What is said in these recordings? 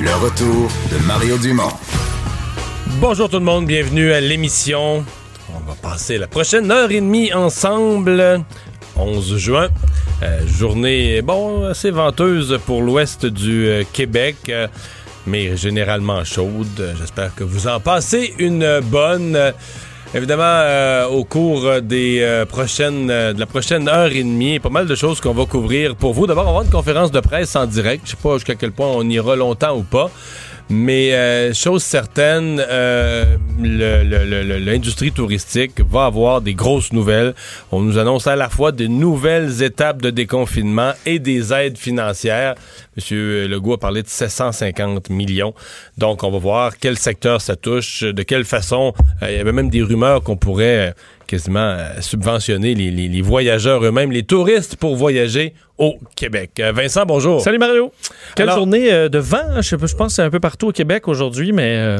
Le retour de Mario Dumont. Bonjour tout le monde, bienvenue à l'émission. On va passer la prochaine heure et demie ensemble. 11 juin, Euh, journée, bon, assez venteuse pour l'ouest du euh, Québec, euh, mais généralement chaude. J'espère que vous en passez une bonne. Évidemment, euh, au cours des euh, prochaines, euh, de la prochaine heure et demie, pas mal de choses qu'on va couvrir pour vous. D'abord, on va avoir une conférence de presse en direct. Je sais pas jusqu'à quel point on ira longtemps ou pas. Mais euh, chose certaine, euh, l'industrie touristique va avoir des grosses nouvelles. On nous annonce à la fois de nouvelles étapes de déconfinement et des aides financières. Monsieur Legault a parlé de 750 millions. Donc, on va voir quel secteur ça touche, de quelle façon. Euh, il y avait même des rumeurs qu'on pourrait quasiment euh, subventionner les, les- les voyageurs eux-mêmes, les touristes pour voyager au Québec. Euh, Vincent, bonjour. Salut Mario. Quelle Alors- journée euh, de vent. hein? Je, pense que c'est un peu partout au Québec aujourd'hui, mais. euh,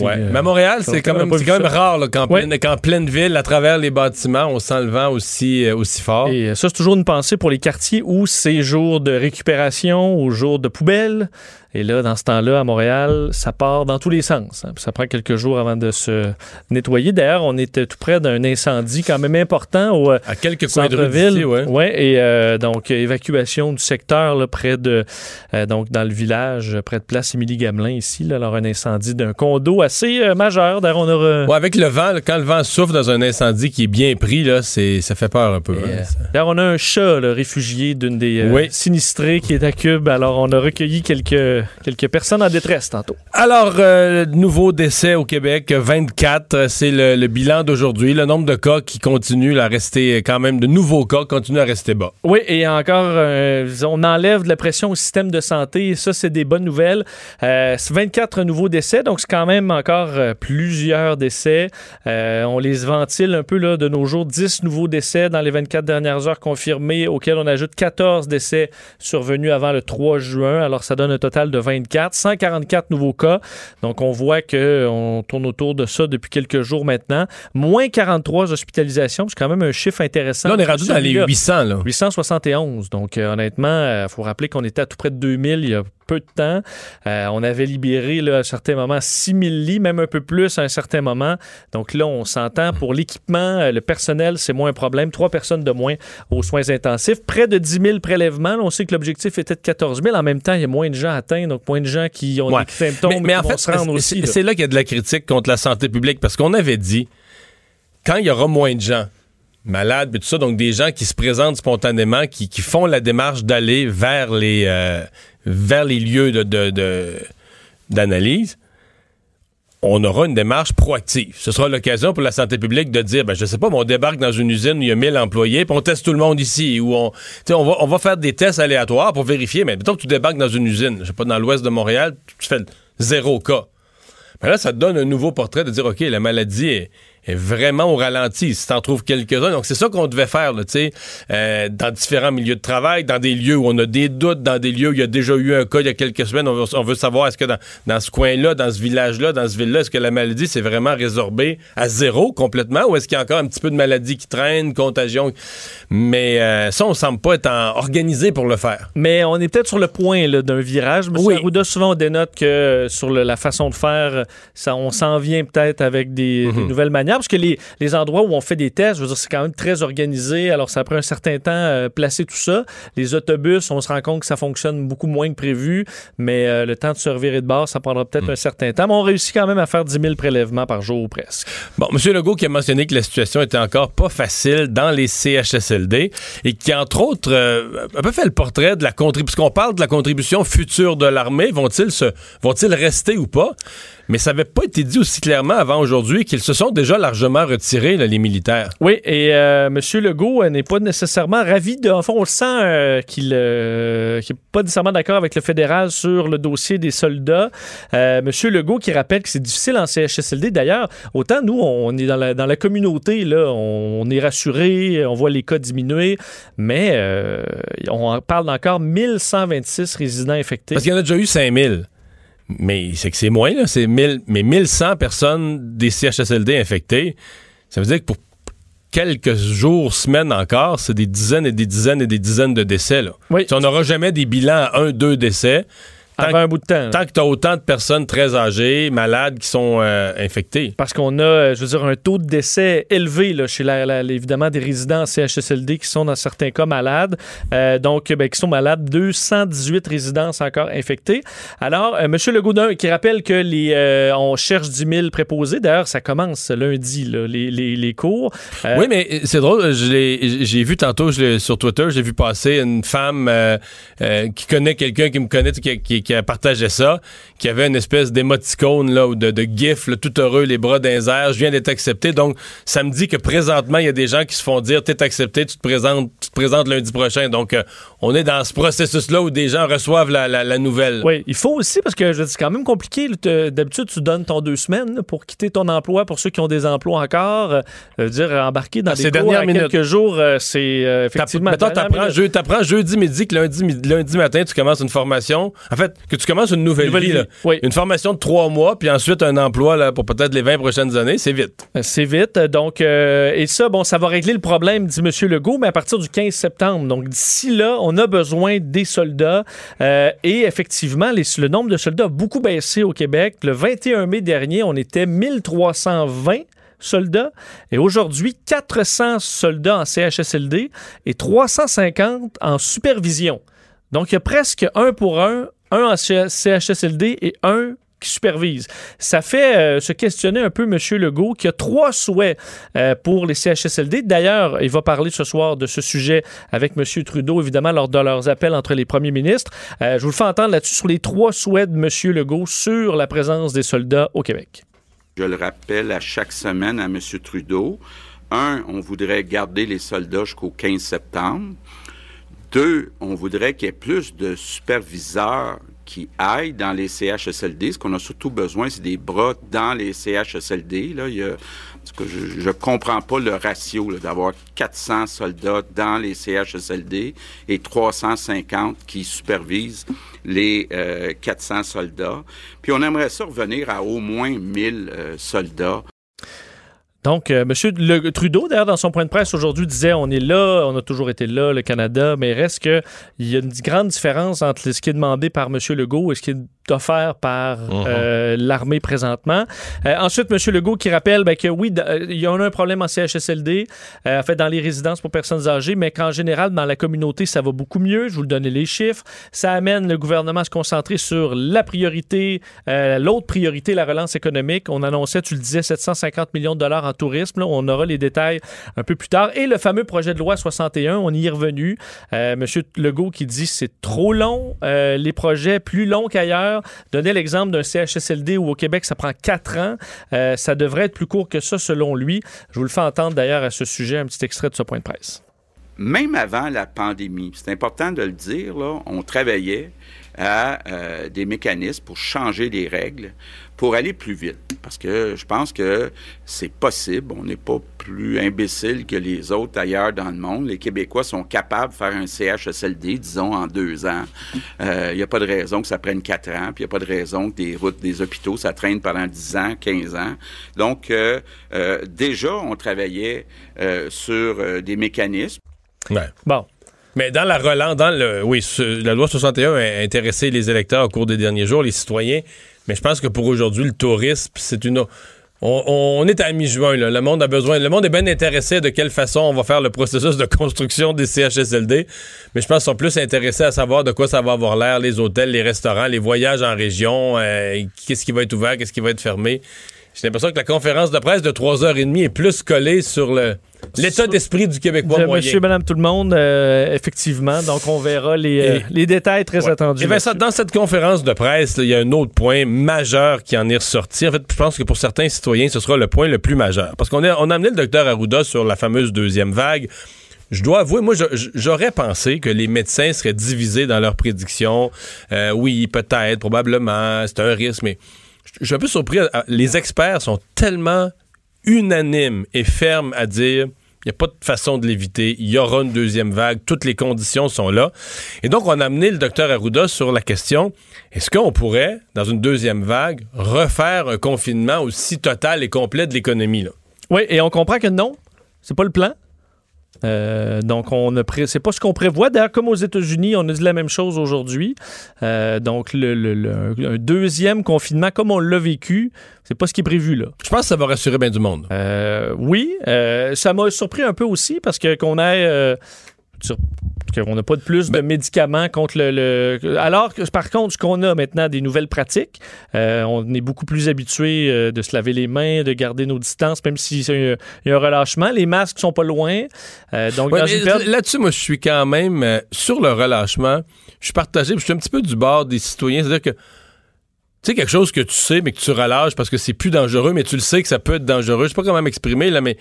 Ouais. euh, Mais à Montréal, c'est quand, même, quand même rare qu'en, Ouais. pleine, ville, à travers les bâtiments, on sent le vent aussi, euh, aussi fort. Et ça, c'est toujours une pensée pour les quartiers où c'est jour de récupération ou jour de poubelle. Et là, dans ce temps-là, à Montréal, ça part dans tous les sens. hein. Ça prend quelques jours avant de se nettoyer. D'ailleurs, on était tout près d'un incendie quand même important au euh, à quelques centre-ville. d'ici, ouais. Ouais, et euh, donc, évacuation du secteur là, près de, euh, donc dans le village, près de Place Émilie-Gamelin ici. Là, alors, un incendie d'un condo assez euh, majeur. D'ailleurs, on aura... Ouais, avec le vent, quand le vent souffle dans un incendie qui est bien pris, là, c'est, ça fait peur un peu. Hein. D'ailleurs, on a un chat là, réfugié d'une des Oui. sinistrés qui est à Cube. Alors, on a recueilli quelques, quelques personnes en détresse tantôt. Alors, euh, nouveau décès au Québec, 24, euh, c'est le, le bilan d'aujourd'hui. Le nombre de cas qui continuent à rester, quand même, de nouveaux cas continuent à rester bas. Oui, et encore, euh, on enlève de la pression au système de santé. Et ça, c'est des bonnes nouvelles. Euh, c'est 24 nouveaux décès, donc c'est quand même encore euh, plusieurs décès. Euh, on les ventile un peu là, de nos jours. 10 nouveaux décès dans les 24 dernières heures confirmés, auxquels on ajoute 14 décès survenus avant le 3 juin. Alors, ça donne un total de 24. 144 nouveaux cas. Donc, on voit qu'on tourne autour de ça depuis quelques jours maintenant. Moins 43 hospitalisations. C'est quand même un chiffre intéressant. Là, on est rendu dans les Celui-là. 800, là. 871. Donc, euh, honnêtement, il faut rappeler qu'on était à tout près de 2000 il y a peu de temps. Euh, on avait libéré là, à un certain moment 6000 lits, même un peu plus à un certain moment. Donc là, on s'entend pour l'équipement, euh, le personnel, c'est moins un problème. Trois personnes de moins aux soins intensifs. Près de 10 000 prélèvements. Là, on sait que l'objectif était de 14 000. En même temps, il y a moins de gens atteints, donc moins de gens qui ont Ouais. des symptômes mais, mais qui en vont fait, se rendre c'est, aussi. là. c'est là qu'il y a de la critique contre la santé publique parce qu'on avait dit quand il y aura moins de gens malades et tout ça, donc des gens qui se présentent spontanément, qui, qui font la démarche d'aller vers les euh, vers les lieux de, de- de- d'analyse, on aura une démarche proactive. Ce sera l'occasion pour la santé publique de dire, ben, je sais pas, mais on débarque dans une usine où il y a 1000 employés, puis on teste tout le monde ici, ou on, on va, on va faire des tests aléatoires pour vérifier, mais mettons que tu débarques dans une usine, je sais pas, dans l'ouest de Montréal, tu fais zéro cas. Mais là, ça te donne un nouveau portrait de dire, OK, la maladie est, est vraiment au ralenti. Si t'en trouves quelques-uns. Donc, c'est ça qu'on devait faire, tu sais, euh, dans différents milieux de travail, dans des lieux où on a des doutes, dans des lieux où il y a déjà eu un cas il y a quelques semaines. On veut, on veut savoir, est-ce que dans, dans ce coin-là, dans ce village-là, dans ce ville-là, est-ce que la maladie s'est vraiment résorbée à zéro complètement ou est-ce qu'il y a encore un petit peu de maladie qui traîne, contagion? Mais euh, ça, on semble pas être organisé pour le faire. Mais on est peut-être sur le point là, d'un virage. Monsieur Oui. Arruda, souvent, on dénote que sur le- la façon de faire, ça, on s'en vient peut-être avec des, des nouvelles manières. Parce que les, les endroits où on fait des tests, je veux dire, c'est quand même très organisé. Alors, ça prend un certain temps euh, placer tout ça. Les autobus, on se rend compte que ça fonctionne beaucoup moins que prévu, mais euh, le temps de se revirer de bord, ça prendra peut-être Mm. un certain temps. Mais on réussit quand même à faire 10 000 prélèvements par jour ou presque. Bon, M. Legault qui a mentionné que la situation était encore pas facile dans les CHSLD et qui, entre autres, euh, a un peu fait le portrait de la contribution. Puisqu'on parle de la contribution future de l'armée, vont-ils se, vont-ils rester ou pas? Mais ça n'avait pas été dit aussi clairement avant aujourd'hui qu'ils se sont déjà largement retirés, là, les militaires. Oui, et euh, M. Legault euh, n'est pas nécessairement ravi de. En fond, on le sent euh, qu'il n'est pas nécessairement d'accord avec le fédéral sur le dossier des soldats. Euh, M. Legault qui rappelle que c'est difficile en CHSLD. D'ailleurs, autant nous, on est dans la, dans la communauté, là, on, on est rassuré, on voit les cas diminuer, mais euh, on en parle d'encore 1126 résidents infectés. Parce qu'il y en a déjà eu 5000. Mais c'est que c'est moins, là. C'est 1000, mais 1100 personnes des CHSLD infectées. Ça veut dire que pour quelques jours, semaines encore, c'est des dizaines et des dizaines et des dizaines de décès, là. Oui. Si on n'aura jamais des bilans à un, deux décès. Tant, Avant un bout de temps. tant que tu as autant de personnes très âgées, malades, qui sont euh, infectées. Parce qu'on a, euh, je veux dire, un taux de décès élevé là, chez la, la- évidemment des résidents en CHSLD qui sont dans certains cas malades. Euh, donc, ben, qui sont malades. 218 résidences encore infectées. Alors, M. Legault d'un, qui rappelle que les, on cherche 10 000 préposés. D'ailleurs, ça commence lundi, là, les, les, les cours. Oui, mais c'est drôle. J'ai vu tantôt je sur Twitter, j'ai vu passer une femme qui connaît quelqu'un qui me connaît, qui, qui, qui a partagé ça, qui avait une espèce d'émoticône là, ou de, de gif, là, tout heureux, les bras dans les airs. Je viens d'être accepté. Donc, ça me dit que présentement, il y a des gens qui se font dire T'es accepté, tu te présentes, tu te présentes lundi prochain. Donc, euh, on est dans ce processus-là où des gens reçoivent la, la- la nouvelle. Oui, il faut aussi, parce que je c'est quand même compliqué. D'habitude, tu donnes ton deux semaines pour quitter ton emploi pour ceux qui ont des emplois encore. Euh, je veux dire, embarquer dans Ah, des c'est cours dernière à minute. quelques jours, euh, c'est effectivement... Mettons, t'apprends, t'apprends jeudi midi que lundi, lundi matin, tu commences une formation. En fait, que tu commences une nouvelle, Nouvelle vie. vie, là. oui. Une formation de trois mois, puis ensuite un emploi là, pour peut-être les 20 prochaines années, c'est vite. C'est vite. Donc, euh, et ça, bon, ça va régler le problème, dit M. Legault, mais à partir du 15 septembre. Donc, d'ici là, on a besoin des soldats. Euh, et effectivement, les- le nombre de soldats a beaucoup baissé au Québec. Le 21 mai dernier, on était 1320 soldats. Et aujourd'hui, 400 soldats en CHSLD et 350 en supervision. Donc, il y a presque un pour un, un en CHSLD et un qui supervise. Ça fait euh, se questionner un peu M. Legault, qui a trois souhaits euh, pour les CHSLD. D'ailleurs, il va parler ce soir de ce sujet avec M. Trudeau, évidemment, lors de leurs appels entre les premiers ministres. Euh, je vous le fais entendre là-dessus sur les trois souhaits de M. Legault sur la présence des soldats au Québec. Je le rappelle à chaque semaine à M. Trudeau. Un, on voudrait garder les soldats jusqu'au 15 septembre. Deux, on voudrait qu'il y ait plus de superviseurs qui aillent dans les CHSLD. Ce qu'on a surtout besoin, c'est des bras dans les CHSLD. Là, il y a, tout cas, je ne comprends pas le ratio d'avoir 400 soldats dans les CHSLD et 350 qui supervisent les euh, 400 soldats. Puis on aimerait ça revenir à au moins 1000 euh, soldats. Donc, euh, M. Le- Trudeau, d'ailleurs, dans son point de presse aujourd'hui, disait on est là, on a toujours été là, le Canada, mais reste qu'il y a une grande différence entre ce qui est demandé par M. Legault et ce qui est offert par euh, l'armée présentement. Euh, ensuite, M. Legault qui rappelle ben, que oui, euh, il y a un problème en CHSLD, euh, en fait, dans les résidences pour personnes âgées, mais qu'en général, dans la communauté, ça va beaucoup mieux. Je vous le donner les chiffres. Ça amène le gouvernement à se concentrer sur la priorité, euh, l'autre priorité, la relance économique. On annonçait, tu le disais, 750 millions de dollars en tourisme. Là, on aura les détails un peu plus tard. Et le fameux projet de loi 61, on y est revenu. Euh, Monsieur Legault qui dit c'est trop long, euh, les projets plus longs qu'ailleurs. Donnez l'exemple d'un CHSLD où au Québec ça prend quatre ans. Euh, ça devrait être plus court que ça selon lui. Je vous le fais entendre d'ailleurs à ce sujet un petit extrait de ce point de presse. Même avant la pandémie, c'est important de le dire, on travaillait à euh, des mécanismes pour changer les règles, pour aller plus vite. Parce que je pense que c'est possible. On n'est pas plus imbécile que les autres ailleurs dans le monde. Les Québécois sont capables de faire un CHSLD, disons, en deux ans. Il n'y a pas de raison que ça prenne quatre ans, puis il n'y a pas de raison que des routes, des hôpitaux, ça traîne pendant 10 ans, 15 ans. Donc, euh, euh, déjà, on travaillait euh, sur euh, des mécanismes. Ouais. Bon. Mais dans la relance, dans le. Oui, ce- la loi 61 a intéressé les électeurs au cours des derniers jours, les citoyens. Mais je pense que pour aujourd'hui, le tourisme, c'est une. on, est à mi-juin. Le monde a besoin, le monde est bien intéressé de quelle façon on va faire le processus de construction des CHSLD. Mais je pense qu'ils sont plus intéressés à savoir de quoi ça va avoir l'air, les hôtels, les restaurants, les voyages en région, euh, qu'est-ce qui va être ouvert, qu'est-ce qui va être fermé. J'ai l'impression que la conférence de presse de 3h30 est plus collée sur le l'état d'esprit du Québécois De moyen. Monsieur, madame, tout le monde, euh, effectivement. Donc, on verra les, euh, les détails très Ouais. attendus. Et Vincent, dans cette conférence de presse, il y a un autre point majeur qui en est ressorti. En fait, je pense que pour certains citoyens, ce sera le point le plus majeur. Parce qu'on a, on a amené le docteur Arruda sur la fameuse deuxième vague. Je dois avouer, moi, j'aurais pensé que les médecins seraient divisés dans leurs prédictions. Euh, oui, peut-être, probablement, c'est un risque, mais je suis un peu surpris. Les experts sont tellement unanimes et fermes à dire il n'y a pas de façon de l'éviter. Il y aura une deuxième vague. Toutes les conditions sont là. Et donc, on a amené le docteur Arruda sur la question est-ce qu'on pourrait, dans une deuxième vague, refaire un confinement aussi total et complet de l'économie? Oui, et on comprend que non, c'est pas le plan. Euh, donc, on ne pré- c'est pas ce qu'on prévoit. D'ailleurs, comme aux États-Unis, on a dit la même chose aujourd'hui. Euh, donc, le, le- le- un deuxième confinement, comme on l'a vécu, c'est pas ce qui est prévu là. Je pense que ça va rassurer bien du monde. Euh, oui, ça m'a surpris un peu aussi parce que qu'on ait qu'on n'a pas de plus de médicaments contre le, le- Alors que, par contre, ce qu'on a maintenant, des nouvelles pratiques, euh, on est beaucoup plus habitué euh, de se laver les mains, de garder nos distances, même s'il y a il y a un relâchement. Les masques sont pas loin. Euh, donc, Ouais, période- Là-dessus, moi, je suis quand même euh, sur le relâchement. Je suis partagé, je suis un petit peu du bord des citoyens. C'est-à-dire que, tu sais, quelque chose que tu sais, mais que tu relâches parce que c'est plus dangereux, mais tu le sais que ça peut être dangereux. Je sais pas comment m'exprimer, là, mais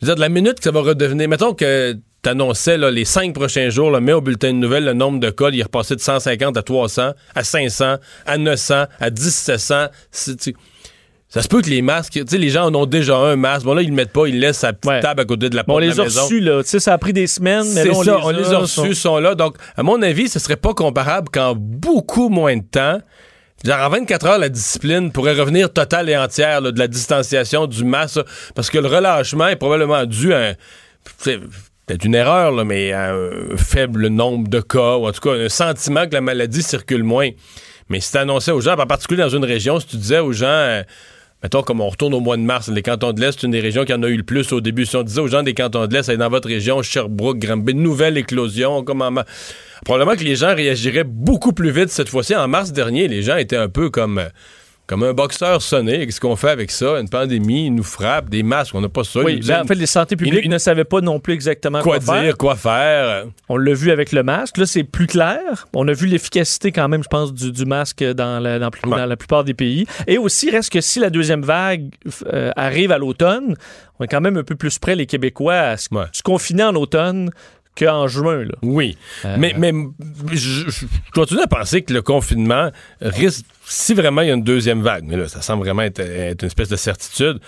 je veux dire, de la minute que ça va redevenir. Mettons que tu annonçais les cinq prochains jours, là, mets au bulletin de nouvelles le nombre de cas, il est repassé de 150 à 300, à 500, à 900, à 1700. C'est- tu sais, Ça se peut que les masques, tu sais, les gens en ont déjà un masque. Bon, là, ils le mettent pas, ils laissent la petite Ouais. table à côté de la Bon, on porte les a reçus, là. Tu sais, ça a pris des semaines, mais là, on, ça, les, on les a reçus, sont- sont là. Donc, à mon avis, ce serait pas comparable qu'en beaucoup moins de temps, genre en 24 heures, la discipline pourrait revenir totale et entière là, de la distanciation, du masque, parce que le relâchement est probablement dû à un- peut-être une erreur, là, mais à un faible nombre de cas, ou en tout cas un sentiment que la maladie circule moins. Mais si tu annonçais aux gens, en particulier dans une région, si tu disais aux gens... euh, Mettons, comme on retourne au mois de mars, les cantons de l'Est, c'est une des régions qui en a eu le plus au début. Si on disait aux gens des cantons de l'Est, dans votre région, Sherbrooke, Granby, nouvelle éclosion, comme en ma- Probablement que les gens réagiraient beaucoup plus vite cette fois-ci. En mars dernier, les gens étaient un peu comme, euh, comme un boxeur sonné. Qu'est-ce qu'on fait avec ça? Une pandémie, il nous frappe, des masques, on n'a pas ça. Oui, ben, en fait, les santé publiques ne savaient pas non plus exactement quoi quoi, dire, faire. quoi faire? On l'a vu avec le masque. Là, c'est plus clair. On a vu l'efficacité quand même, je pense, du, du masque dans la, dans, plus- Ouais. dans la plupart des pays. Et aussi, reste que si la deuxième vague euh, arrive à l'automne, on est quand même un peu plus près, les Québécois, à se, Ouais. se confiner en automne qu'en juin. Là. Oui. Euh, Mais, mais je, je continue à penser que le confinement risque, si vraiment il y a une deuxième vague, mais là, ça semble vraiment être, être une espèce de certitude,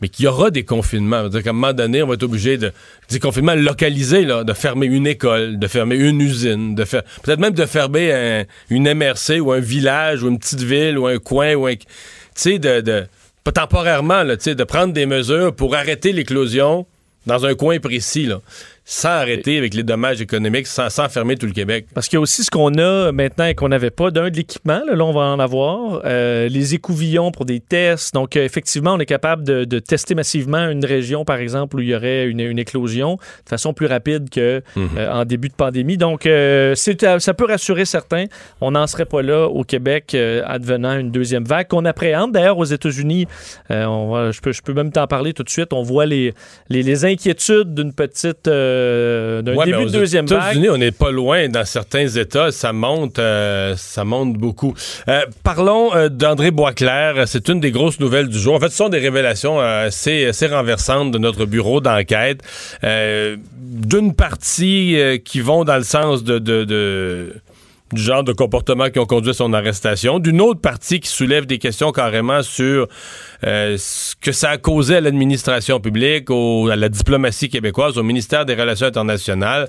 mais qu'il y aura des confinements. C'est-à-dire qu'à un moment donné, on va être obligé de. Des confinements localisés, là, de fermer une école, de fermer une usine, de faire. Peut-être même de fermer un- une MRC ou un village ou une petite ville ou un coin ou un. Tu sais, de. de pas temporairement, là, tu sais, de prendre des mesures pour arrêter l'éclosion dans un coin précis, là, sans arrêter avec les dommages économiques, sans, sans fermer tout le Québec. Parce qu'il y a aussi ce qu'on a maintenant et qu'on n'avait pas. D'un, de l'équipement, là, là, on va en avoir. Euh, les écouvillons pour des tests. Donc, euh, effectivement, on est capable de, de tester massivement une région, par exemple, où il y aurait une, une éclosion de façon plus rapide que euh, en début de pandémie. Donc, euh, c'est- euh, ça peut rassurer certains. On n'en serait pas là au Québec euh, advenant une deuxième vague qu'on appréhende. D'ailleurs, aux États-Unis, euh, on va- je, peux, je peux même t'en parler tout de suite. On voit les, les, les inquiétudes d'une petite, euh, d'un Ouais, début aux de deuxième vague. États-Unis, on n'est pas loin. Dans certains États, ça monte, euh, ça monte beaucoup. Euh, parlons d'André Boisclair. C'est une des grosses nouvelles du jour. En fait, ce sont des révélations assez, assez renversantes de notre bureau d'enquête. D'une partie qui vont dans le sens de, de- de- du genre de comportement qui ont conduit à son arrestation, d'une autre partie qui soulève des questions carrément sur euh, ce que ça a causé à l'administration publique, à la diplomatie québécoise, au ministère des Relations internationales,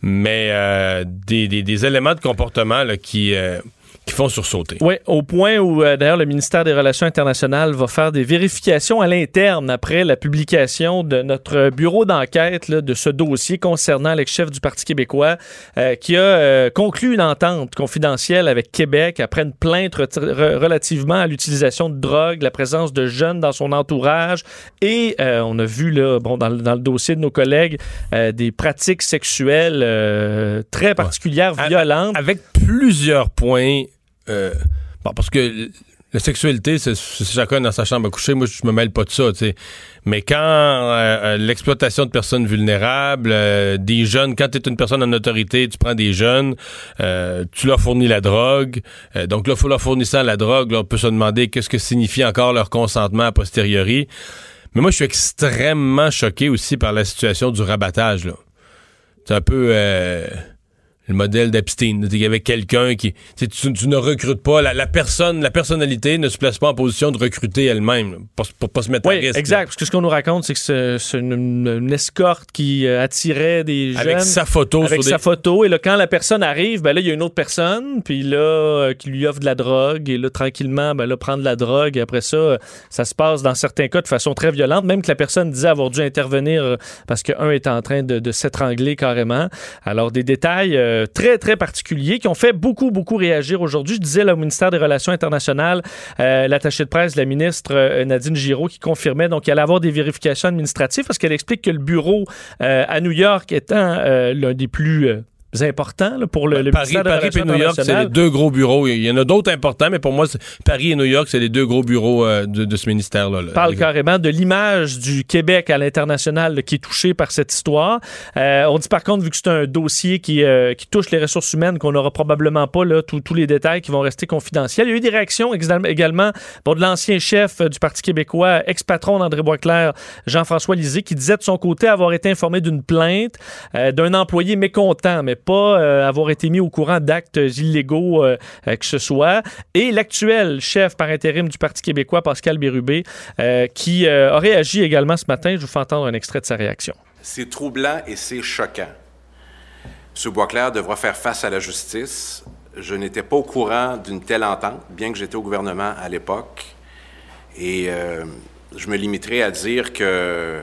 mais euh, des, éléments de comportement qui, euh, qui font sursauter. Oui, au point où, euh, d'ailleurs, le ministère des Relations internationales va faire des vérifications à l'interne après la publication de notre bureau d'enquête de ce dossier concernant l'ex-chef du Parti québécois euh, qui a euh, conclu une entente confidentielle avec Québec après une plainte relativement à l'utilisation de drogue, la présence de jeunes dans son entourage et on a vu là, bon, dans, le dossier de nos collègues des pratiques sexuelles très particulières, violentes. Avec plusieurs points euh, bon, parce que la sexualité, c'est chacun dans sa chambre à coucher. Moi, je me mêle pas de ça, tu sais. Mais quand euh, euh, l'exploitation de personnes vulnérables, des jeunes, quand tu es une personne en autorité, tu prends des jeunes, tu leur fournis la drogue. donc là, leur fournissant la drogue, là, on peut se demander qu'est-ce que signifie encore leur consentement a posteriori. Mais moi, je suis extrêmement choqué aussi par la situation du rabattage, là. C'est un peu le modèle d'Epstein. Il y avait quelqu'un qui. Tu, tu, ne recrutes pas. La, personne, la personnalité ne se place pas en position de recruter elle-même pour, pour pas se mettre oui, à risque. Exact. Parce que ce qu'on nous raconte, c'est que c'est une, escorte qui euh, attirait des jeunes. Avec sa photo. Avec sa photo. Et là, quand la personne arrive, ben là, il y a une autre personne, puis là, euh, qui lui offre de la drogue. Et là, tranquillement, ben là, prendre de la drogue. Et après ça, ça se passe dans certains cas de façon très violente. Même que la personne disait avoir dû intervenir euh, parce qu'un est en train de, de s'étrangler carrément. Alors, des détails. Euh, très, très particuliers qui ont fait beaucoup, beaucoup réagir aujourd'hui. Je disais, le ministère des Relations internationales, euh, l'attaché de presse, la ministre euh, Nadine Giraud, qui confirmait donc qu'il allait avoir des vérifications administratives parce qu'elle explique que le bureau à New York étant l'un des plus important pour le, Paris, Paris et New York, c'est les deux gros bureaux. Il y en a d'autres importants, mais pour moi, Paris et New York, c'est les deux gros bureaux euh, de, ce ministère-là. On parle carrément de l'image du Québec à l'international qui est touchée par cette histoire. Euh, on dit par contre, vu que c'est un dossier qui, euh, qui touche les ressources humaines, qu'on n'aura probablement pas là, tous les détails qui vont rester confidentiels. Il y a eu des réactions également bon, de l'ancien chef du Parti québécois, ex-patron d'André Boisclair, Jean-François Lisée, qui disait de son côté avoir été informé d'une plainte d'un employé mécontent, mais pas euh, avoir été mis au courant d'actes illégaux euh, euh, que ce soit. Et l'actuel chef par intérim du Parti québécois, Pascal Bérubé, qui a réagi également ce matin. Je vous fais entendre un extrait de sa réaction. C'est troublant et c'est choquant. M. Boisclair devra faire face à la justice. Je n'étais pas au courant d'une telle entente, bien que j'étais au gouvernement à l'époque. Et je me limiterai à dire que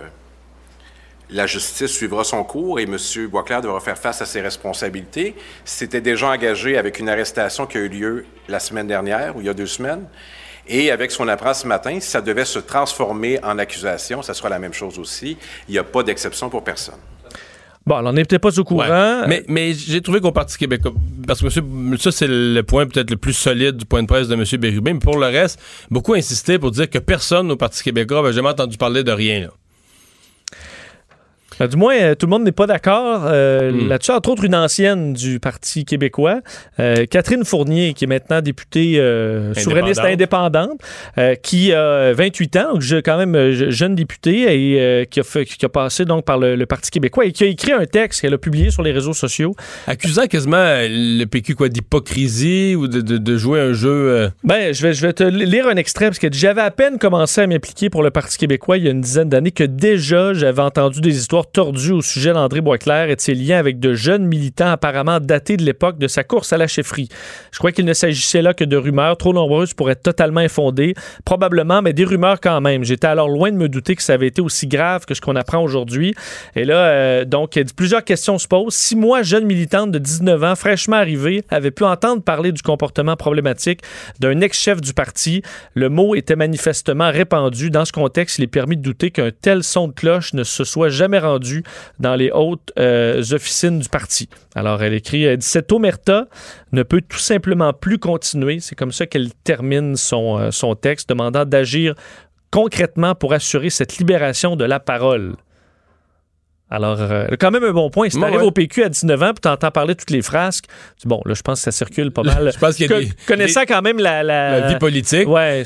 la justice suivra son cours et M. Boisclair devra faire face à ses responsabilités. C'était déjà engagé avec une arrestation qui a eu lieu la semaine dernière ou il y a deux semaines. Et avec ce qu'on apprend ce matin, si ça devait se transformer en accusation, ça sera la même chose aussi. Il n'y a pas d'exception pour personne. Bon, alors on n'est peut-être pas au courant. Mais, mais j'ai trouvé qu'au Parti québécois, parce que monsieur, ça, c'est le point peut-être le plus solide du point de presse de M. Bérubin, mais pour le reste, beaucoup insisté pour dire que personne au Parti québécois n'avait jamais entendu parler de rien. Là. Ben, du moins, euh, tout le monde n'est pas d'accord euh, hmm. là-dessus. Entre autres, une ancienne du Parti québécois, euh, Catherine Fournier, qui est maintenant députée souverainiste indépendante, qui a 28 ans, donc quand même jeune députée, et qui, a fait, qui a passé donc par le, Parti québécois et qui a écrit un texte qu'elle a publié sur les réseaux sociaux. Accusant quasiment le PQ quoi d'hypocrisie ou de, de, jouer un jeu. Ben, je vais, je vais te lire un extrait parce que j'avais à peine commencé à m'impliquer pour le Parti québécois il y a une dizaine d'années que déjà j'avais entendu des histoires tordu au sujet d'André Boisclair et de ses liens avec de jeunes militants apparemment datés de l'époque de sa course à la chefferie. Je crois qu'il ne s'agissait là que de rumeurs trop nombreuses pour être totalement infondées, probablement, mais des rumeurs quand même. J'étais alors loin de me douter que ça avait été aussi grave que ce qu'on apprend aujourd'hui. Et là, euh, donc, plusieurs questions se posent. Si moi, jeune militante de 19 ans, fraîchement arrivée, avait pu entendre parler du comportement problématique d'un ex-chef du parti, le mot était manifestement répandu. Dans ce contexte, il est permis de douter qu'un tel son de cloche ne se soit jamais rendu dans les hautes euh, officines du parti. Alors, elle écrit Cette omerta ne peut tout simplement plus continuer. C'est comme ça qu'elle termine son, euh, son texte, demandant d'agir concrètement pour assurer cette libération de la parole. Alors, euh, quand même un bon point. Si tu arrives au PQ à 19 ans, puis tu entends parler de toutes les frasques, bon, là, je pense que ça circule pas mal. je pense qu'il y a des, Connaissant quand même la, la... vie politique. Ouais.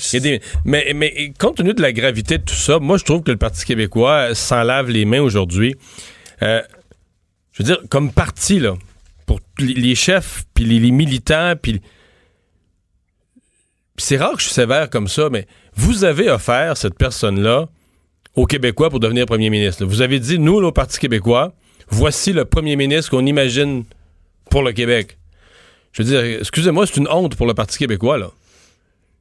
mais, mais compte tenu de la gravité de tout ça, moi, je trouve que le Parti québécois s'en lave les mains aujourd'hui. Euh, je veux dire, comme parti, là, pour les chefs, puis les, militants, puis... c'est rare que je suis sévère comme ça, mais vous avez offert cette personne-là aux Québécois pour devenir premier ministre. Vous avez dit, nous, le Parti québécois, voici le premier ministre qu'on imagine pour le Québec. Je veux dire, excusez-moi, c'est une honte pour le Parti québécois, là.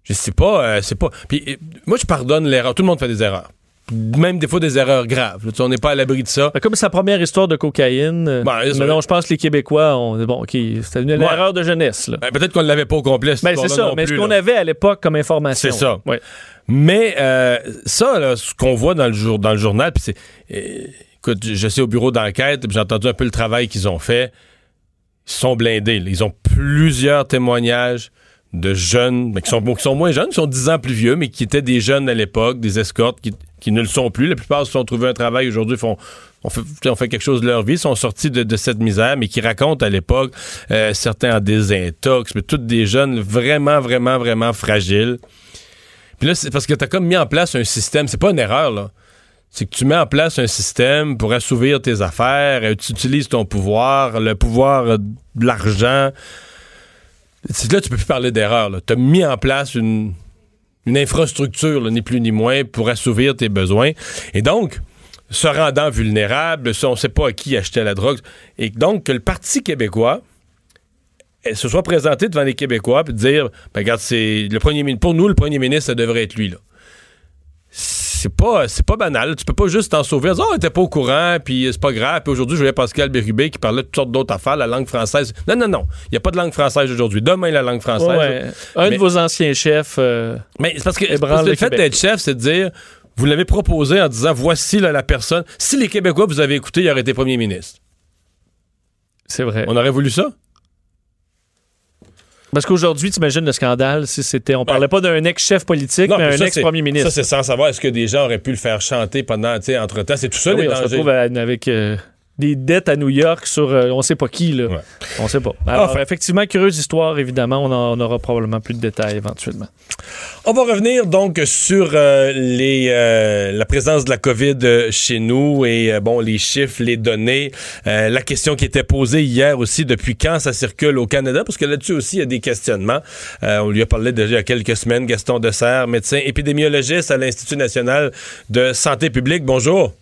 Je sais pas, euh, c'est pas. Puis euh, moi, je pardonne l'erreur. Tout le monde fait des erreurs. Même des fois des erreurs graves. On n'est pas à l'abri de ça. Ben, Comme sa première histoire de cocaïne. euh, Ben, mais non, je pense que les Québécois ont. Bon, OK, c'était une Ouais. erreur de jeunesse. Ben, Peut-être qu'on ne l'avait pas au complet. Ben, c'est ça. non Mais ce qu'on avait à l'époque comme information. C'est ça. Ouais. Mais euh, ça, là, ce qu'on voit dans le, jour, dans le journal, puis c'est. euh, écoute, je sais au bureau d'enquête, j'ai entendu un peu le travail qu'ils ont fait. Ils sont blindés. là. Ils ont plusieurs témoignages de jeunes, mais qui sont, qui sont moins jeunes, qui sont 10 ans plus vieux, mais qui étaient des jeunes à l'époque, des escortes, qui, qui ne le sont plus. La plupart se sont trouvés un travail aujourd'hui, font. On fait, on fait quelque chose de leur vie, sont sortis de, de cette misère, mais qui racontent à l'époque, euh, certains en désintox, mais toutes des jeunes vraiment, vraiment, vraiment fragiles. Puis là, c'est parce que tu as comme mis en place un système. C'est pas une erreur, là. C'est que tu mets en place un système pour assouvir tes affaires, euh, tu utilises ton pouvoir, le pouvoir euh, de l'argent. Là, tu peux plus parler d'erreur. Tu as mis en place une, infrastructure, ni plus ni moins, pour assouvir tes besoins. Et donc, se rendant vulnérable, on ne sait pas à qui acheter la drogue. Et donc, que le Parti québécois se soit présenté devant les Québécois puis dire ben, regarde, c'est le premier ministre. Pour nous, le premier ministre, ça devrait être lui, là. C'est pas, c'est pas banal. Tu peux pas juste t'en sauver. dire, Oh, était pas au courant, puis c'est pas grave. Puis aujourd'hui, je voyais Pascal Bérubé qui parlait de toutes sortes d'autres affaires, la langue française. Non, non, non. Il n'y a pas de langue française aujourd'hui. Demain, la langue française. Ouais. Un Mais- de vos anciens chefs. euh, Mais c'est parce que Ébranle parce que le le fait Québec. d'être chef, c'est de dire vous l'avez proposé en disant voici là, la personne. Si les Québécois vous avez écouté, il aurait été premier ministre. c'est vrai. On aurait voulu ça? Parce qu'aujourd'hui, tu imagines le scandale si c'était. On parlait pas d'un ex-chef politique, mais mais un ex-premier ministre. Ça, c'est sans savoir est-ce que des gens auraient pu le faire chanter pendant, tu sais, entre-temps. C'est tout ça, Ah oui, les on se dangers. retrouve à- avec euh, des dettes à New York sur euh, on sait pas qui. Là. Ouais. On sait pas. Alors, Enfin. effectivement, curieuse histoire, évidemment. On, en- on aura probablement plus de détails éventuellement. On va revenir donc sur euh, les, euh, la présence de la COVID euh, chez nous et euh, bon les chiffres, les données, Euh, la question qui était posée hier aussi depuis quand ça circule au Canada? Parce que là-dessus aussi il y a des questionnements. Euh, on lui a parlé déjà il y a quelques semaines. Gaston Dessert, médecin épidémiologiste à l'Institut national de santé publique. Bonjour.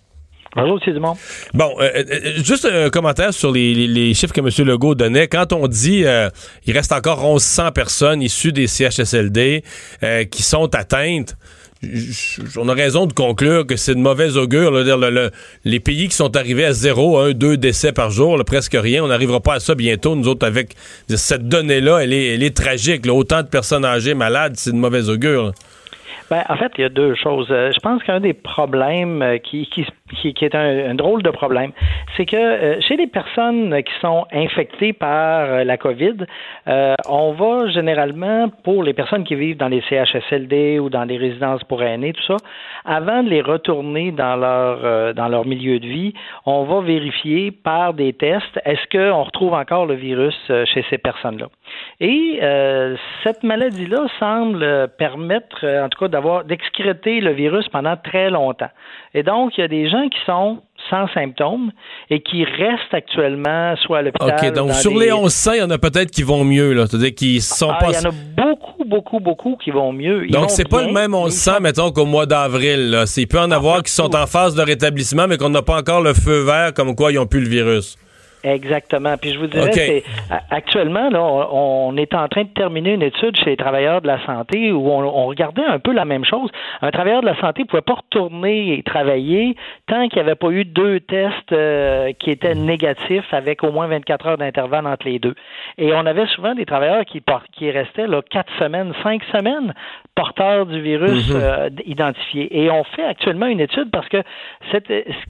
Bonjour, Dumont. Bon, euh, euh, juste un commentaire sur les, les- les chiffres que M. Legault donnait. Quand on dit euh, il reste encore 1100 personnes issues des CHSLD euh, qui sont atteintes, on a raison de conclure que c'est de mauvaise augure. là, dire, le- le- les pays qui sont arrivés à zéro, un, deux décès par jour, là, presque rien, on n'arrivera pas à ça bientôt. Nous autres, avec cette donnée-là, elle est, elle est tragique. là. Autant de personnes âgées malades, c'est de mauvaise augure. Ben, en fait, il y a deux choses. Euh, je pense qu'un des problèmes euh, qui, qui, qui, est un, drôle de problème, c'est que euh, chez les personnes qui sont infectées par euh, la COVID, euh, on va généralement, pour les personnes qui vivent dans les CHSLD ou dans les résidences pour aînés, tout ça, avant de les retourner dans leur, dans leur milieu de vie, on va vérifier par des tests, est-ce qu'on retrouve encore le virus chez ces personnes-là. Et cette maladie-là semble permettre, en tout cas, d'avoir d'excréter le virus pendant très longtemps. Et donc, il y a des gens qui sont sans symptômes et qui restent actuellement soit à l'hôpital. OK, donc sur les 1100, il y en a peut-être qui vont mieux. là. C'est-à-dire qu'ils sont Ah, pas... il y en a beaucoup, beaucoup, beaucoup qui vont mieux. Ils Donc, c'est pas le même mais ils 1100, mettons, qu'au mois d'avril. C'est- Il peut en Ah, avoir pas qui sont en phase de rétablissement, mais qu'on n'a pas encore le feu vert comme quoi ils ont plus le virus. Exactement. Puis je vous dirais, OK. c'est a- actuellement, là, on, on est en train de terminer une étude chez les travailleurs de la santé où on, on regardait un peu la même chose. Un travailleur de la santé ne pouvait pas retourner et travailler tant qu'il n'y avait pas eu deux tests euh, qui étaient négatifs avec au moins 24 heures d'intervalle entre les deux. Et on avait souvent des travailleurs qui, qui restaient là, quatre semaines, cinq semaines porteurs du virus Mhm. euh, identifiés. Et on fait actuellement une étude parce que ce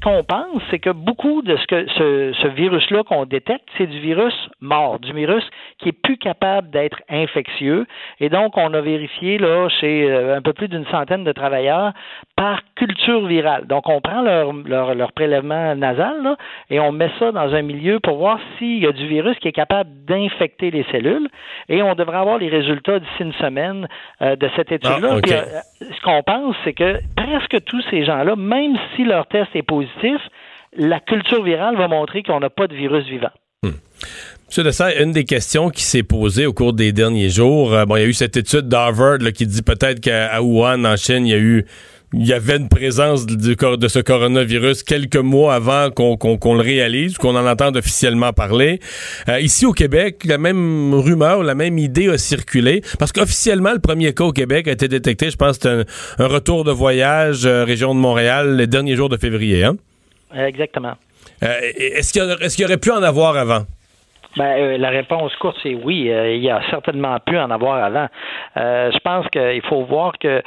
qu'on pense, c'est que beaucoup de ce que ce, ce virus-là qu'on détecte, c'est du virus mort, du virus qui est plus capable d'être infectieux. Et donc, on a vérifié là chez euh, un peu plus d'une centaine de travailleurs par culture virale. Donc, on prend leur, leur, leur prélèvement nasal là, et on met ça dans un milieu pour voir s'il y a du virus qui est capable d'infecter les cellules. Et on devrait avoir les résultats d'ici une semaine euh, de cette étude-là. Ah. Puis, euh, ce qu'on pense, c'est que presque tous ces gens-là, même si leur test est positif, la culture virale va montrer qu'on n'a pas de virus vivant. Monsieur Dessert, une des questions qui s'est posée au cours des derniers jours, euh, bon, il y a eu cette étude d'Harvard qui dit peut-être qu'à Wuhan, en Chine, il y a eu il y avait une présence du, de ce coronavirus quelques mois avant qu'on le réalise, qu'on en entende officiellement parler. Euh, ici au Québec, la même rumeur, la même idée a circulé, parce qu'officiellement, le premier cas au Québec a été détecté, je pense, c'est un, retour de voyage euh, région de Montréal les derniers jours de février. Hein? Exactement. Euh, est-ce qu'il y, y, aurait pu en avoir avant? Ben, euh, la réponse courte, c'est oui. Euh, il y a certainement pu en avoir avant. Euh, je pense qu'il faut voir que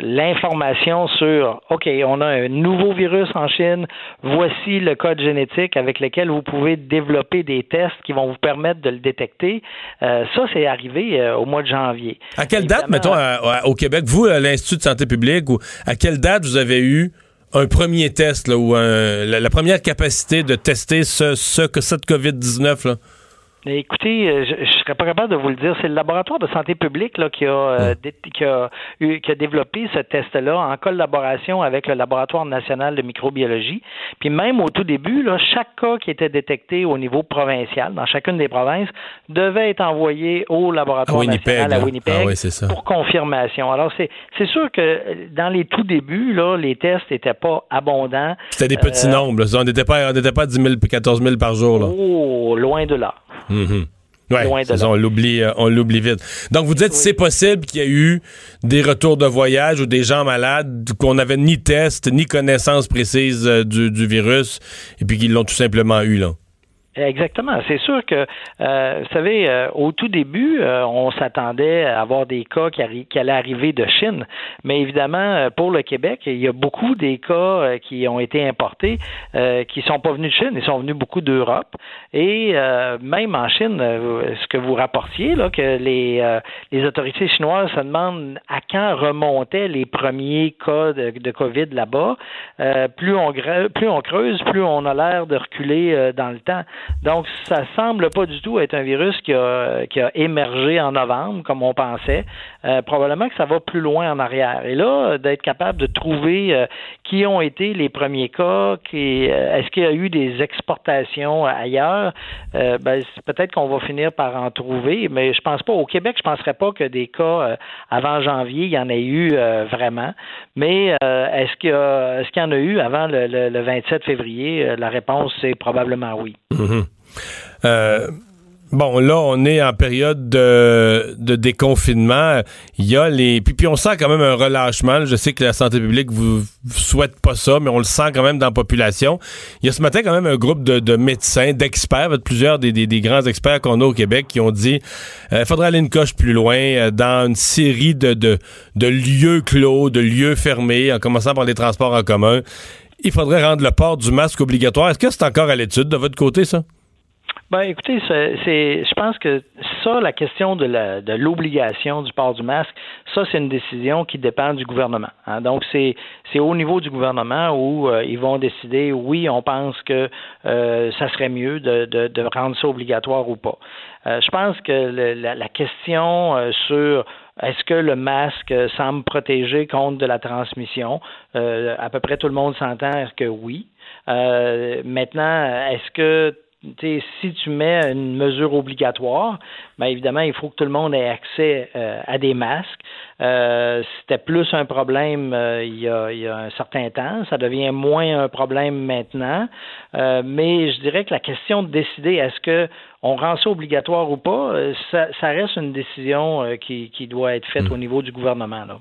l'information sur OK, on a un nouveau virus en Chine, voici le code génétique avec lequel vous pouvez développer des tests qui vont vous permettre de le détecter. ça, c'est arrivé au mois de janvier. À quelle date, mettons, au Québec, vous, à l'Institut de santé publique, ou à quelle date vous avez eu un premier test là, ou la, première capacité de tester ce, ce que cette COVID-19 là? Écoutez, euh, je ne serais pas capable de vous le dire. C'est le laboratoire de santé publique là, qui, a, euh, qui, a qui a développé ce test-là en collaboration avec le laboratoire national de microbiologie. Puis même au tout début, là, chaque cas qui était détecté au niveau provincial, dans chacune des provinces, devait être envoyé au laboratoire national à Winnipeg ah pour confirmation. Alors c'est c'est sûr que dans les tout débuts, là, les tests n'étaient pas abondants. C'était des petits euh, nombres. On n'était pas, on pas à 10 000, 14 000 par jour. Là. Oh, loin de là. Mm on l'oublie, euh, on l'oublie vite. Donc vous dites c'est possible qu'il y ait eu des retours de voyage ou des gens malades qu'on n'avait ni test ni connaissance précise euh, du, du virus et puis qu'ils l'ont tout simplement eu là? Exactement. C'est sûr que, euh, vous savez, euh, au tout début, euh, on s'attendait à avoir des cas qui, allaient arriver de Chine. Mais évidemment, pour le Québec, il y a beaucoup des cas qui ont été importés qui sont pas venus de Chine. Ils sont venus beaucoup d'Europe. Et même en Chine, ce que vous rapportiez, là, que les, les autorités chinoises se demandent à quand remontaient les premiers cas de, de COVID là-bas. plus, plus on creuse, plus on a l'air de reculer dans le temps. Donc, ça semble pas du tout être un virus qui a, qui a émergé en novembre, comme on pensait. Euh, probablement que ça va plus loin en arrière. Et là, d'être capable de trouver euh, qui ont été les premiers cas, qui, euh, est-ce qu'il y a eu des exportations ailleurs, ben, peut-être qu'on va finir par en trouver, mais je pense pas. Au Québec, je penserais pas que des cas avant janvier, il y en ait eu vraiment. Mais est-ce qu'il y, est y en a eu avant le, le 27 février? La réponse, c'est probablement oui. Mhm. Euh, bon, là, on est en période de, déconfinement. Il y a les. Puis, puis, on sent quand même un relâchement. Je sais que la santé publique vous, souhaite pas ça, mais on le sent quand même dans la population. Il y a ce matin quand même un groupe de, médecins, d'experts, plusieurs des, grands experts qu'on a au Québec qui ont dit il euh, faudrait aller une coche plus loin euh, dans une série de, de, de lieux clos, de lieux fermés, en commençant par les transports en commun il faudrait rendre le port du masque obligatoire. Est-ce que c'est encore à l'étude de votre côté, ça? Ben, écoutez, c'est, je pense que ça, la question de, l'obligation du port du masque, ça, c'est une décision qui dépend du gouvernement. Hein. Donc, c'est, au niveau du gouvernement où euh, ils vont décider, oui, on pense que euh, ça serait mieux de, rendre ça obligatoire ou pas. Euh, je pense que la, question sur est-ce que le masque semble protéger contre de la transmission? à peu près tout le monde s'entend que oui. maintenant, est-ce que si tu mets une mesure obligatoire, bien évidemment, il faut que tout le monde ait accès euh, à des masques. Euh, c'était plus un problème euh, il, y a, il, y a, un certain temps, ça devient moins un problème maintenant. mais je dirais que la question de décider est-ce que on rend ça obligatoire ou pas, ça, ça reste une décision qui, qui, doit être faite hmm. au niveau du gouvernement. Là.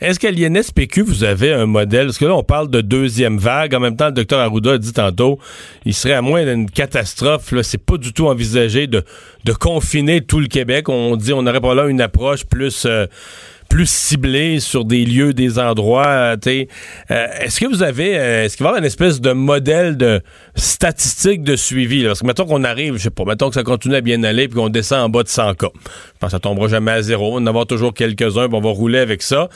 Est-ce qu'à l'INSPQ, vous avez un modèle? Parce que là, on parle de deuxième vague. En même temps, le docteur Arruda a dit tantôt, il serait à moins d'une catastrophe. C'est pas du tout envisagé de, de confiner tout le Québec. On dit, on aurait pas là une approche plus, euh, plus ciblé sur des lieux, des endroits. Euh, euh, est-ce que vous avez, euh, est-ce qu'il va y avoir une espèce de modèle de statistique de suivi? Parce que mettons qu'on arrive, je sais pas, mettons que ça continue à bien aller puis qu'on descend en bas de 100 cas. Je pense que ça tombera jamais à zéro. On en aura toujours quelques-uns, on va rouler avec ça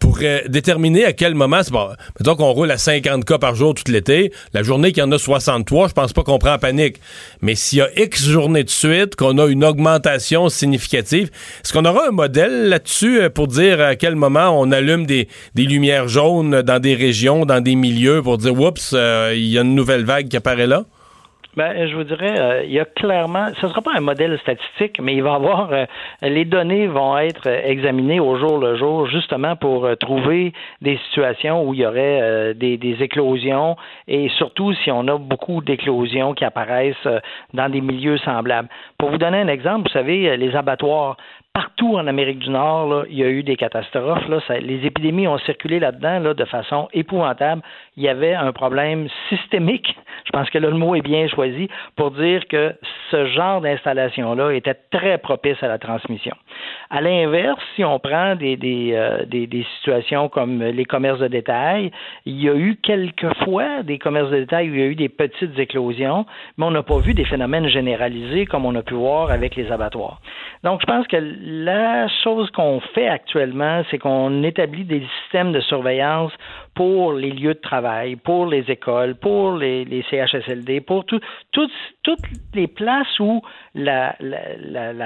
pour déterminer à quel moment, bon, mettons qu'on roule à 50 cas par jour tout l'été, la journée qu'il y en a 63, je pense pas qu'on prend en panique. Mais s'il y a X journées de suite, qu'on a une augmentation significative, est-ce qu'on aura un modèle là-dessus euh, pour dire à quel moment on allume des, lumières jaunes dans des régions, dans des milieux, pour dire, oups, euh, il y a une nouvelle vague qui apparaît là? Ben, je vous dirais, euh, il y a clairement, ce ne sera pas un modèle statistique, mais il va avoir, euh, les données vont être examinées au jour le jour, justement pour euh, trouver des situations où il y aurait des, éclosions et surtout si on a beaucoup d'éclosions qui apparaissent dans des milieux semblables. Pour vous donner un exemple, vous savez, les abattoirs, partout en Amérique du Nord, il y a eu des catastrophes. Les épidémies ont circulé là-dedans là, de façon épouvantable. Il y avait un problème systémique. Je pense que là, le mot est bien choisi pour dire que ce genre d'installation-là était très propice à la transmission. À l'inverse, si on prend euh, des, situations comme les commerces de détail, il y a eu quelquefois des commerces de détail où il y a eu des petites éclosions, mais on n'a pas vu des phénomènes généralisés comme on a pu voir avec les abattoirs. Donc, je pense que la chose qu'on fait actuellement, c'est qu'on établit des systèmes de surveillance pour les lieux de travail, pour les écoles, pour les, CHSLD, pour tout, toutes les places où la,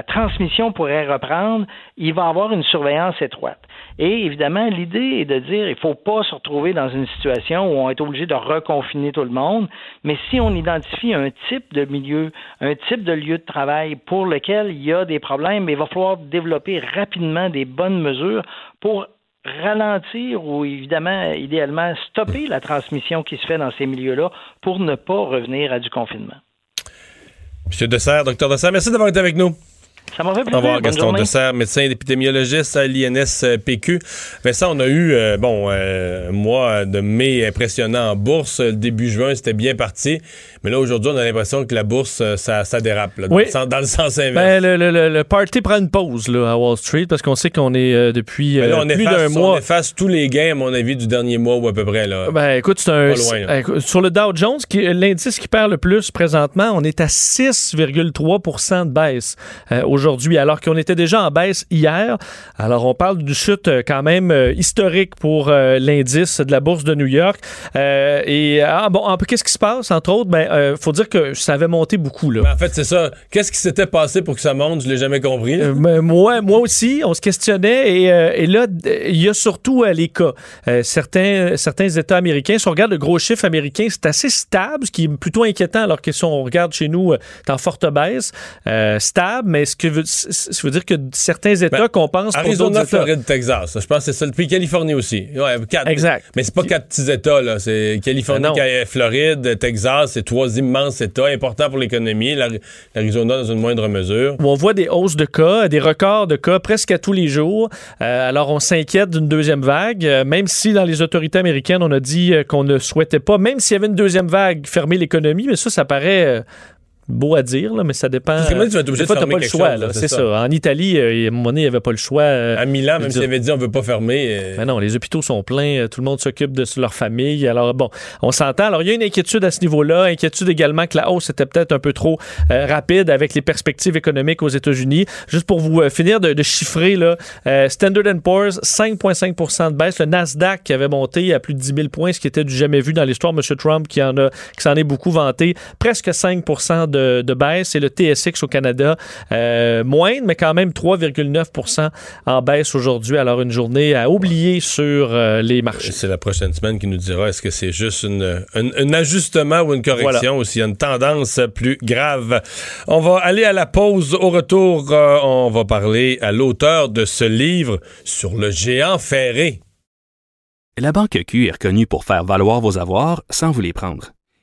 transmission pourrait reprendre, il va y avoir une surveillance étroite. Et évidemment, l'idée est de dire il ne faut pas se retrouver dans une situation où on est obligé de reconfiner tout le monde, mais si on identifie un type de milieu, un type de lieu de travail pour lequel il y a des problèmes, il va falloir développer rapidement des bonnes mesures pour ralentir ou évidemment, idéalement, stopper la transmission qui se fait dans ces milieux-là pour ne pas revenir à du confinement. Monsieur Dessert, docteur Dessert, merci d'avoir été avec nous. Ça m'a fait plaisir. Au revoir, Gaston Dessert, médecin épidémiologiste à l'INSPQ. Vincent, on a eu, euh, bon, euh, un mois de mai impressionnant en bourse. Le début juin, c'était bien parti. Mais là, aujourd'hui, on a l'impression que la bourse, euh, ça, ça dérape, là, dans, le sens, dans, le sens, inverse. Ben, le, le, le, party prend une pause là, à Wall Street parce qu'on sait qu'on est euh, depuis euh, on plus d'un mois. On efface tous les gains, à mon avis, du dernier mois ou à peu près. Là. Ben, écoute, c'est un. Loin, sur le Dow Jones, l'indice qui perd le plus présentement, on est à 6,3% de baisse aujourd'hui, alors qu'on était déjà en baisse hier. Alors, on parle d'une chute quand même historique pour l'indice de la bourse de New York. et ah, bon, qu'est-ce qui se passe, entre autres? Ben, euh, faut dire que ça avait monté beaucoup. Là. Ben, en fait, c'est ça. Qu'est-ce qui s'était passé pour que ça monte? Je l'ai jamais compris. Euh, ben, moi, moi aussi, on se questionnait. Et, euh, là, il y a surtout les cas. certains, certains États américains, si on regarde le gros chiffre américain, c'est assez stable, ce qui est plutôt inquiétant, alors que si on regarde chez nous, c'est en forte baisse. stable, mais ce que veut, ça veut dire que certains États ben, qu'on pense... Arizona, Floride, Texas. Je pense que c'est ça. Puis Californie aussi. Ouais, quatre, exact. Mais c'est pas quatre petits États. là. C'est Californie, ben Floride, Texas, c'est trois immenses États importants pour l'économie, l'Arizona dans une moindre mesure. On voit des hausses de cas, des records de cas presque à tous les jours. Euh, alors on s'inquiète d'une deuxième vague, euh, même si dans les autorités américaines on a dit euh, qu'on ne souhaitait pas, même s'il y avait une deuxième vague, fermer l'économie, mais ça, ça paraît beau à dire, là, mais ça dépend. Que tu vas être obligé de fermer pas le choix. C'est ça. En Italie, euh, à un moment donné, il n'y avait pas le choix. Euh, à Milan, même s'il avait dit on ne veut pas fermer. Euh, mais non, les hôpitaux sont pleins, tout le monde s'occupe de leur famille. Alors bon, on s'entend. Alors il y a une inquiétude à ce niveau-là, inquiétude également que la hausse était peut-être un peu trop rapide avec les perspectives économiques aux États-Unis. Juste pour vous finir de, chiffrer, là, Standard Poor's, 5,5% de baisse. Le Nasdaq qui avait monté à plus de 10 000 points, ce qui était du jamais vu dans l'histoire. M. Trump qui en a, qui s'en est beaucoup vanté, presque 5 de, baisse et le TSX au Canada euh, moindre, mais quand même 3,9% en baisse aujourd'hui. Alors une journée à oublier sur euh, les marchés. C'est la prochaine semaine qui nous dira est-ce que c'est juste un, ajustement ou une correction ou s'il y a une tendance plus grave. On va aller à la pause. Au retour, euh, on va parler à l'auteur de ce livre sur le géant ferré. La Banque Q est reconnue pour faire valoir vos avoirs sans vous les prendre.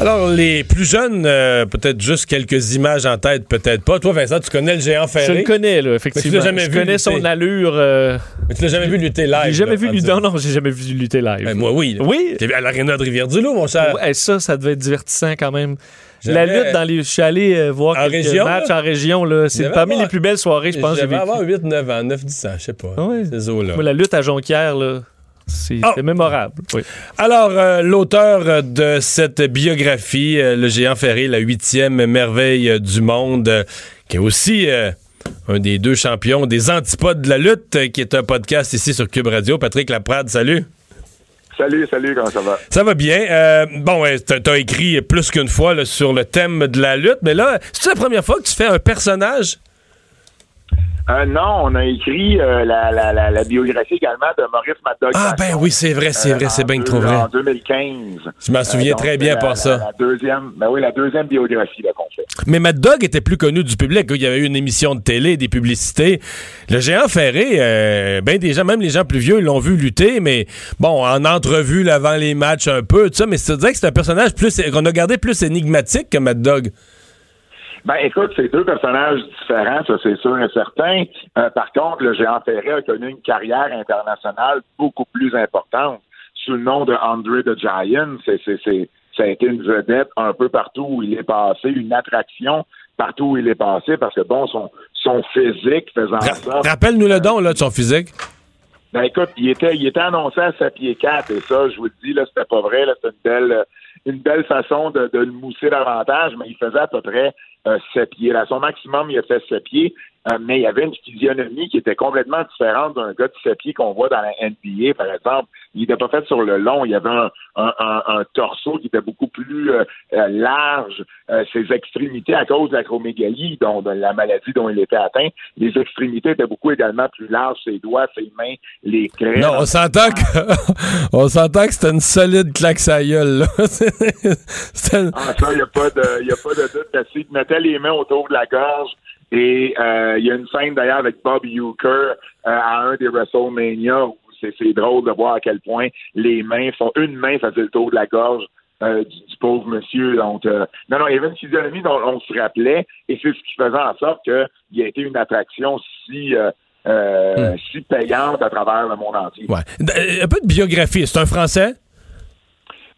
Alors, les plus jeunes, euh, peut-être juste quelques images en tête, peut-être pas. Toi, Vincent, tu connais le géant Je ferré? le connais, là, effectivement. l'as jamais je vu connais son allure. euh, Mais tu l'as jamais vu lutter live. J'ai jamais là, vu lutter. Non, non, j'ai jamais vu lutter live. Ben, moi, oui. là. Oui? T'es à l'aréna de Rivière-du-Loup, mon cher. Ouais, ça, ça devait être divertissant quand même. La lutte dans les. Je suis allé euh, voir En quelques région, matchs là? en région. là. C'est parmi avoir- les plus belles soirées, je pense. J'avais avoir 8, 9 ans, 9, 10 ans, je sais pas. Ah ouais? Ces eaux-là. Moi, la lutte à Jonquière, là, c'est Oh! c'est mémorable. Oui. Alors, euh, l'auteur de cette biographie, euh, le géant ferré, la huitième merveille du monde, euh, qui est aussi euh, un des deux champions des antipodes de la lutte, euh, qui est un podcast ici sur Cube Radio. Patrick Laprade, salut. Salut, salut, comment ça va? Ça va bien. Euh, bon, ouais, t'as t'as écrit plus qu'une fois là, sur le thème de la lutte, mais là, c'est la première fois que tu fais un personnage? Euh, non, on a écrit euh, la, la, la, la biographie également de Maurice Maddox. Ah, ben oui, c'est vrai, c'est vrai, c'est bien trop vrai. En 2015. Je m'en souviens donc, très bien la- ça. La deuxième, ben oui, la deuxième biographie là, qu'on fait. Mais Mad Dog était plus connu du public. Il y avait eu une émission de télé, des publicités. Le géant ferré, euh, ben des gens, même les gens plus vieux l'ont vu lutter, mais bon, en entrevue là, avant les matchs un peu, tout ça, mais c'est dire que c'est un personnage plus qu'on a gardé plus énigmatique que Mad Dog. Ben écoute, c'est deux personnages différents, ça c'est sûr et certain. Euh, par contre, le géant Ferré a connu une carrière internationale beaucoup plus importante. Sous le nom de Andre the Giant, c'est, c'est, c'est, ça a été une vedette un peu partout où il est passé, une attraction partout où il est passé, parce que bon, son, son physique faisant sorte Rappelle-nous le don là, de son physique. Ben écoute, il était, il était annoncé à 7 pieds 4 et ça, je vous le dis, là, c'était pas vrai, là, c'était une belle, une belle façon de, de le mousser davantage, mais il faisait à peu près euh, 7 pieds. À son maximum, il a fait 7 pieds, euh, mais il y avait une physionomie qui était complètement différente d'un gars de 7 pieds qu'on voit dans la NBA, par exemple. Il n'était pas fait sur le long, il avait un, un, un, torseau qui était beaucoup plus euh, euh, large. Euh, ses extrémités, à cause de l'acromégalie, dont de la maladie dont il était atteint, les extrémités étaient beaucoup également plus larges, ses doigts, ses mains, les crênes. Non, on s'entend que on s'entend que c'était une solide claque sa. Là. Une- Ah, ça, il n'y a pas de, y a pas de doute là-dessus. Il mettait les mains autour de la gorge. Et euh, il y a une scène d'ailleurs avec Bob Euchre euh, à un des WrestleMania où c'est, drôle de voir à quel point les mains font une main faisait le tour de la gorge euh, du, du pauvre monsieur. Donc, euh, non, non, il y avait une physionomie dont on se rappelait, et c'est ce qui faisait en sorte qu'il a été une attraction si euh, euh, si payante à travers le monde entier. Ouais. Un peu de biographie. C'est un Français?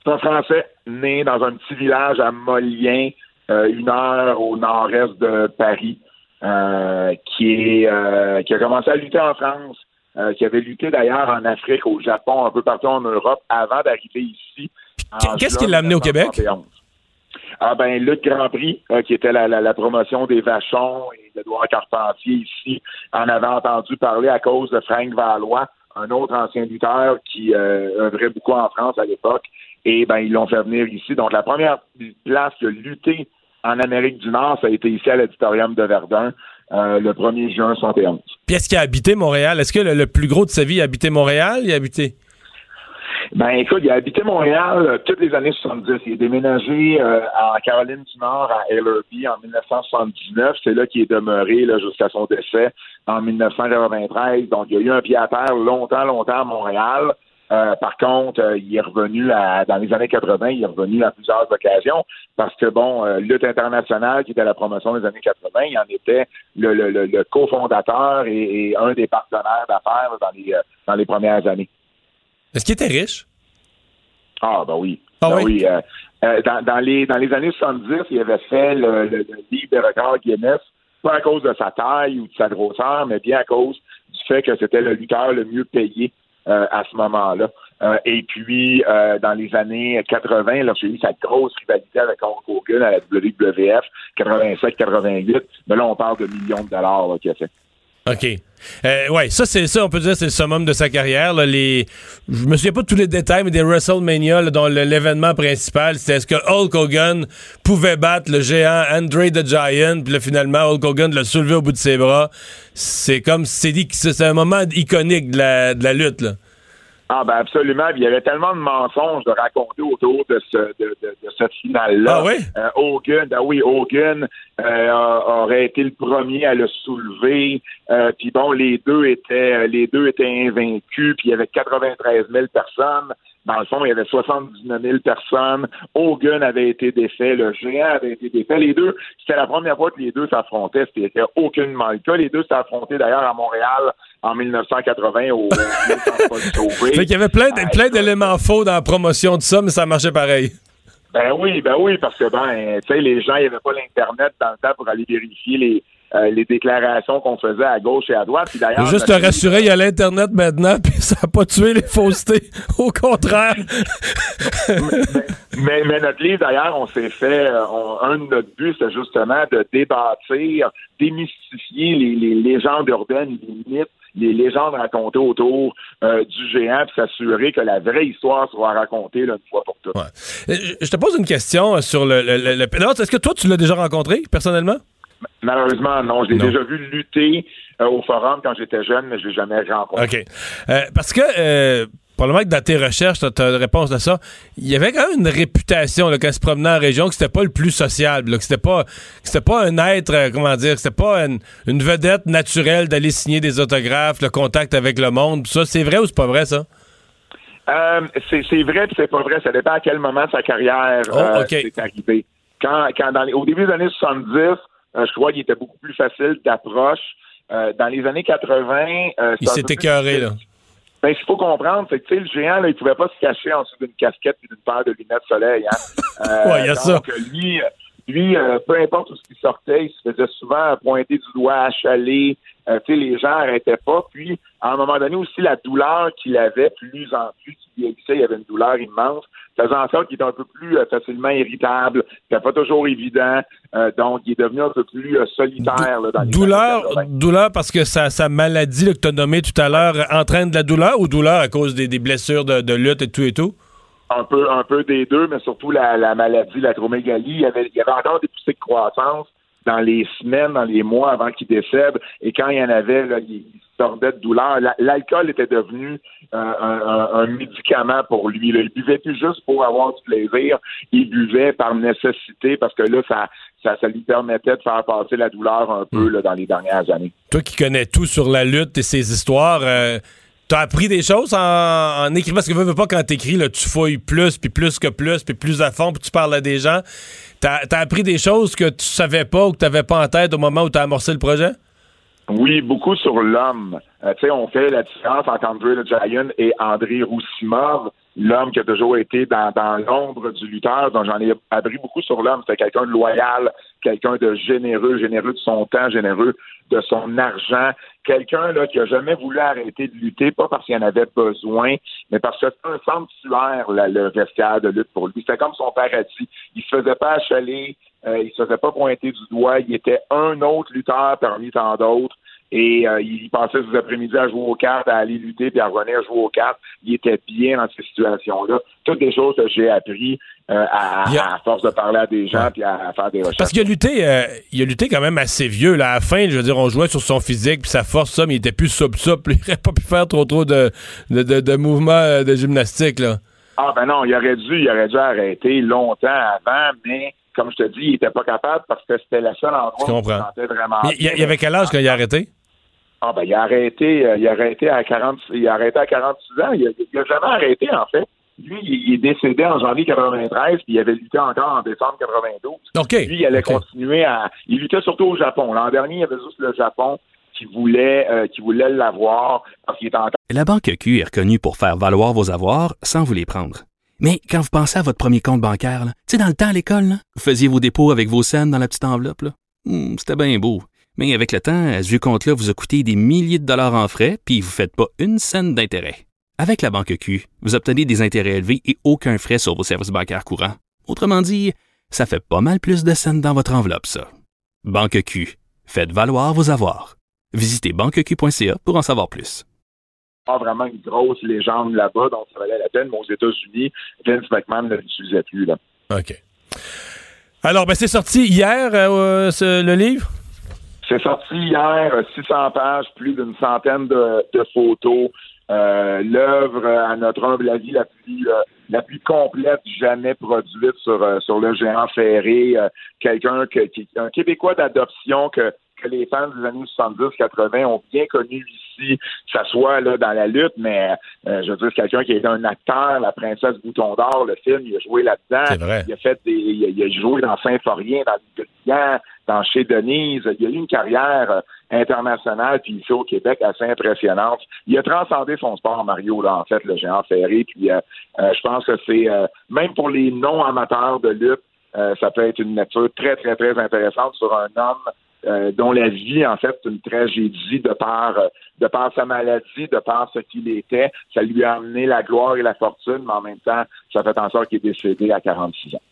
C'est un Français né dans un petit village à Molien, euh, une heure au nord-est de Paris, euh, qui est euh, qui a commencé à lutter en France, qui avait lutté d'ailleurs en Afrique, au Japon, un peu partout en Europe, avant d'arriver ici. Qu'est-ce qui l'a amené au Québec? 1971. Ah ben Lutte Grand Prix, euh, qui était la, la, la promotion des Vachons et d'Edouard Carpentier ici, en avait entendu parler à cause de Frank Valois, un autre ancien lutteur qui euh, œuvrait beaucoup en France à l'époque. Et ben ils l'ont fait venir ici. Donc la première place de lutter en Amérique du Nord, ça a été ici à l'auditorium de Verdun, euh, le 1er juin 71. Puis est-ce qu'il a habité Montréal? Est-ce que le, le plus gros de sa vie a habité Montréal? Il a habité? Ben écoute, il a habité Montréal euh, toutes les années 70. Il est déménagé euh, en Caroline du Nord, à Ellerby, en 1979. C'est là qu'il est demeuré jusqu'à son décès en 1993. Donc, il y a eu un pied à terre longtemps, longtemps à Montréal. Euh, par contre, euh, il est revenu à, dans les années 80, il est revenu à plusieurs occasions parce que, bon, euh, Lutte internationale, qui était la promotion des années 80, il en était le, le, le, le cofondateur et, et un des partenaires d'affaires dans les, euh, dans les premières années. Est-ce qu'il était riche? Ah, ben oui. Ah Ben oui? oui. dans, dans, les, dans les années 70, il avait fait le, le, livre de record Guinness, pas à cause de sa taille ou de sa grosseur, mais bien à cause du fait que c'était le lutteur le mieux payé euh, à ce moment-là. Euh, et puis, euh, dans les années 80, lorsqu'il y a eu sa grosse rivalité avec Hulk Hogan à la WWF, 87-88, mais là, on parle de millions de dollars là, qu'il a fait. OK. Euh, ouais, ça, c'est ça, on peut dire, c'est le summum de sa carrière. Là, les... Je me souviens pas de tous les détails, mais des WrestleMania, dont l'événement principal, c'était est-ce que Hulk Hogan pouvait battre le géant Andre the Giant, puis là, finalement, Hulk Hogan l'a soulevé au bout de ses bras. C'est comme, c'est dit que c'est un moment iconique de la, de la lutte, là. Ah ben absolument. Il y avait tellement de mensonges de raconter autour de ce de, de, de cette finale-là. Ah oui? Euh, Hogan, ben oui, Hogan euh, aurait été le premier à le soulever. Euh, puis bon, les deux étaient les deux étaient invaincus. Puis il y avait 93 000 personnes Dans le fond, il y avait 79 000 personnes. Hogan avait été défait, le géant avait été défait. Les deux, c'était la première fois que les deux s'affrontaient. C'était aucunement le cas. Les deux affrontés d'ailleurs à Montréal en 1980 au Fait qu'il y avait plein, de- plein d'éléments faux dans la promotion de ça, mais ça marchait pareil. Ben oui, ben oui, parce que ben, tu sais, les gens, il n'y avait pas l'Internet dans le temps pour aller vérifier les, euh, les déclarations qu'on faisait à gauche et à droite. Puis d'ailleurs, juste te rassurer, il y a l'Internet maintenant, puis ça n'a pas tué les faussetés. Au contraire. mais, mais notre livre, d'ailleurs, on s'est fait, euh, on- un de notre buts, c'est justement de débâtir, démystifier les, les légendes urbaines, les mythes, les légendes racontées autour euh, du géant, puis s'assurer que la vraie histoire soit racontée là, une fois pour toutes. Je je te pose une question sur le. le, le- le- Non, Est-ce que toi, tu l'as déjà rencontré, personnellement? Malheureusement, non. Je l'ai déjà vu lutter euh, au forum quand j'étais jeune, mais je l'ai jamais rencontré. OK. Euh, parce que, euh, probablement que dans tes recherches, tu as une réponse à ça. Il y avait quand même une réputation là, quand il se promenait en région que c'était pas le plus sociable, là, que c'était pas, que pas un être, euh, comment dire, que c'était pas une, une vedette naturelle d'aller signer des autographes, le contact avec le monde. Ça, c'est vrai ou c'est pas vrai, ça? C'est vrai puis c'est pas vrai. Ça dépend à quel moment de sa carrière Oh, euh, OK. c'est arrivé. Quand, quand dans les- au début des années 70, euh, je crois qu'il était beaucoup plus facile d'approche. Euh, dans les années 80, euh, Il s'est plus écœuré, là. Ben, ce qu'il faut comprendre, c'est que le géant, là, il pouvait pas se cacher en dessous d'une casquette et d'une paire de lunettes soleil. Hein? Euh, Ouais, y a ça. donc, lui, euh, lui euh, peu importe où il sortait, il se faisait souvent pointer du doigt, achaler. Euh, tu sais, les gens n'arrêtaient pas. Puis, à un moment donné aussi, la douleur qu'il avait, plus en plus qu'il vieillissait, il y avait une douleur immense, faisait en sorte qu'il était un peu plus euh, facilement irritable. C'était pas toujours évident. Donc, il est devenu un peu plus solitaire là, dans les Douleur, années 80. douleur parce que sa, sa maladie là, que tu as nommée tout à l'heure entraîne de la douleur ou douleur à cause des, des blessures de, de lutte et tout et tout? Un peu un peu des deux, mais surtout la, la maladie, l'acromégalie. Il y avait il y avait encore des poussées de croissance dans les semaines, dans les mois avant qu'il décède. Et quand il y en avait, là, il, sortait de douleur. La- L'alcool était devenu euh, un, un- un médicament pour lui. Il buvait plus juste pour avoir du plaisir. Il buvait par nécessité parce que là, ça, ça, ça lui permettait de faire passer la douleur un peu là, dans les dernières années. Toi qui connais tout sur la lutte et ses histoires, euh, t'as appris des choses en, écrivant? Parce que veux, veux pas quand t'écris, là, tu fouilles plus, puis plus que plus, puis plus à fond, puis tu parles à des gens. T'as as appris des choses que tu savais pas ou que t'avais pas en tête au moment où t'as amorcé le projet? Oui, beaucoup sur l'homme. Euh, tu sais, on fait la différence entre André le Giant et André Roussimov, l'homme qui a toujours été dans, dans l'ombre du lutteur. Donc, j'en ai appris beaucoup sur l'homme. C'était quelqu'un de loyal, quelqu'un de généreux, généreux de son temps, généreux de son argent. Quelqu'un là qui a jamais voulu arrêter de lutter, pas parce qu'il en avait besoin, mais parce que c'était un sanctuaire, là, le vestiaire de lutte pour lui. C'était comme son paradis. Il se faisait pas achaler, euh, il se faisait pas pointer du doigt. Il était un autre lutteur parmi tant d'autres. Et euh, il passait ses après-midi à jouer aux cartes, à aller lutter, puis à revenir jouer aux cartes. Il était bien dans ces situations-là. Toutes des choses que j'ai appris euh, à, Il y a- à force de parler à des gens puis à, à faire des recherches. Parce qu'il a lutté, euh, il a lutté quand même assez vieux. Là. À la fin, je veux dire, on jouait sur son physique puis sa force, ça, mais il était plus souple-souple. Il aurait pas pu faire trop trop de, de, de- de mouvements de gymnastique. Là. Ah ben non, il aurait dû, il aurait dû arrêter longtemps avant, mais comme je te dis, il était pas capable parce que c'était la seule endroit où il sentait vraiment. Il, il avait quel âge quand il a arrêté? Ah ben il a arrêté, euh, il a arrêté à 40, il a arrêté à 46 ans. Il a, il a jamais arrêté en fait. Lui, il, il est décédé en janvier 93, puis il avait lutté encore en décembre 92. OK. Lui, il allait continuer à. Il luttait surtout au Japon. L'an dernier, il y avait juste le Japon qui voulait, euh, qui voulait l'avoir parce qu'il était encore. La Banque Q est reconnue pour faire valoir vos avoirs sans vous les prendre. Mais quand vous pensez à votre premier compte bancaire, là, tu sais, dans le temps à l'école, là, vous faisiez vos dépôts avec vos scènes dans la petite enveloppe. là. Hmm, C'était bien beau. Mais avec le temps, ce vieux compte-là vous a coûté des milliers de dollars en frais, puis vous ne faites pas une scène d'intérêt. Avec la Banque Q, vous obtenez des intérêts élevés et aucun frais sur vos services bancaires courants. Autrement dit, ça fait pas mal plus de scènes dans votre enveloppe, ça. Banque Q. Faites valoir vos avoirs. Visitez banqueq.ca pour en savoir plus. pas vraiment une grosse légende là-bas, donc ça valait la peine. Mais aux États-Unis, Vince McMahon ne l'utilisait plus. Là. OK. Alors, ben, c'est sorti hier, euh, ce- le livre? C'est sorti hier, euh, 600 pages, plus d'une centaine de, photos. Euh, L'œuvre, euh, à notre humble avis, la plus, euh, la plus complète jamais produite sur, euh, sur le géant ferré. Euh, Quelqu'un que, qui, un Québécois d'adoption que, que les fans des années 70-80 ont bien connu ici, que ça soit là, dans la lutte, mais euh, je veux dire, quelqu'un qui est un acteur, la princesse Bouton d'Or, le film, il a joué là-dedans. Il a fait des. Il a, il a joué dans Saint-Forien, dans dans chez Denise. Il a eu une carrière euh, internationale, puis ici au Québec, assez impressionnante. Il a transcendé son sport, Mario, là, en fait, le géant ferré. Puis euh, euh, je pense que c'est, même pour les non-amateurs de lutte, ça peut être une nature très, très, très intéressante sur un homme dont la vie, en fait, est une tragédie de par, de par sa maladie, de par ce qu'il était. Ça lui a amené la gloire et la fortune, mais en même temps, ça fait en sorte qu'il est décédé à 46 ans.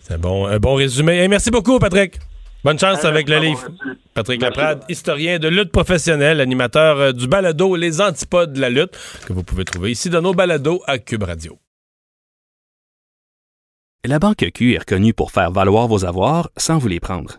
C'est bon, un bon résumé. merci beaucoup, Patrick. Bonne chance avec le livre. Patrick Laprade, historien de lutte professionnelle, animateur euh, du balado Les Antipodes de la lutte, que vous pouvez trouver ici dans nos balados à Cube Radio. La Banque Q est reconnue pour faire valoir vos avoirs sans vous les prendre.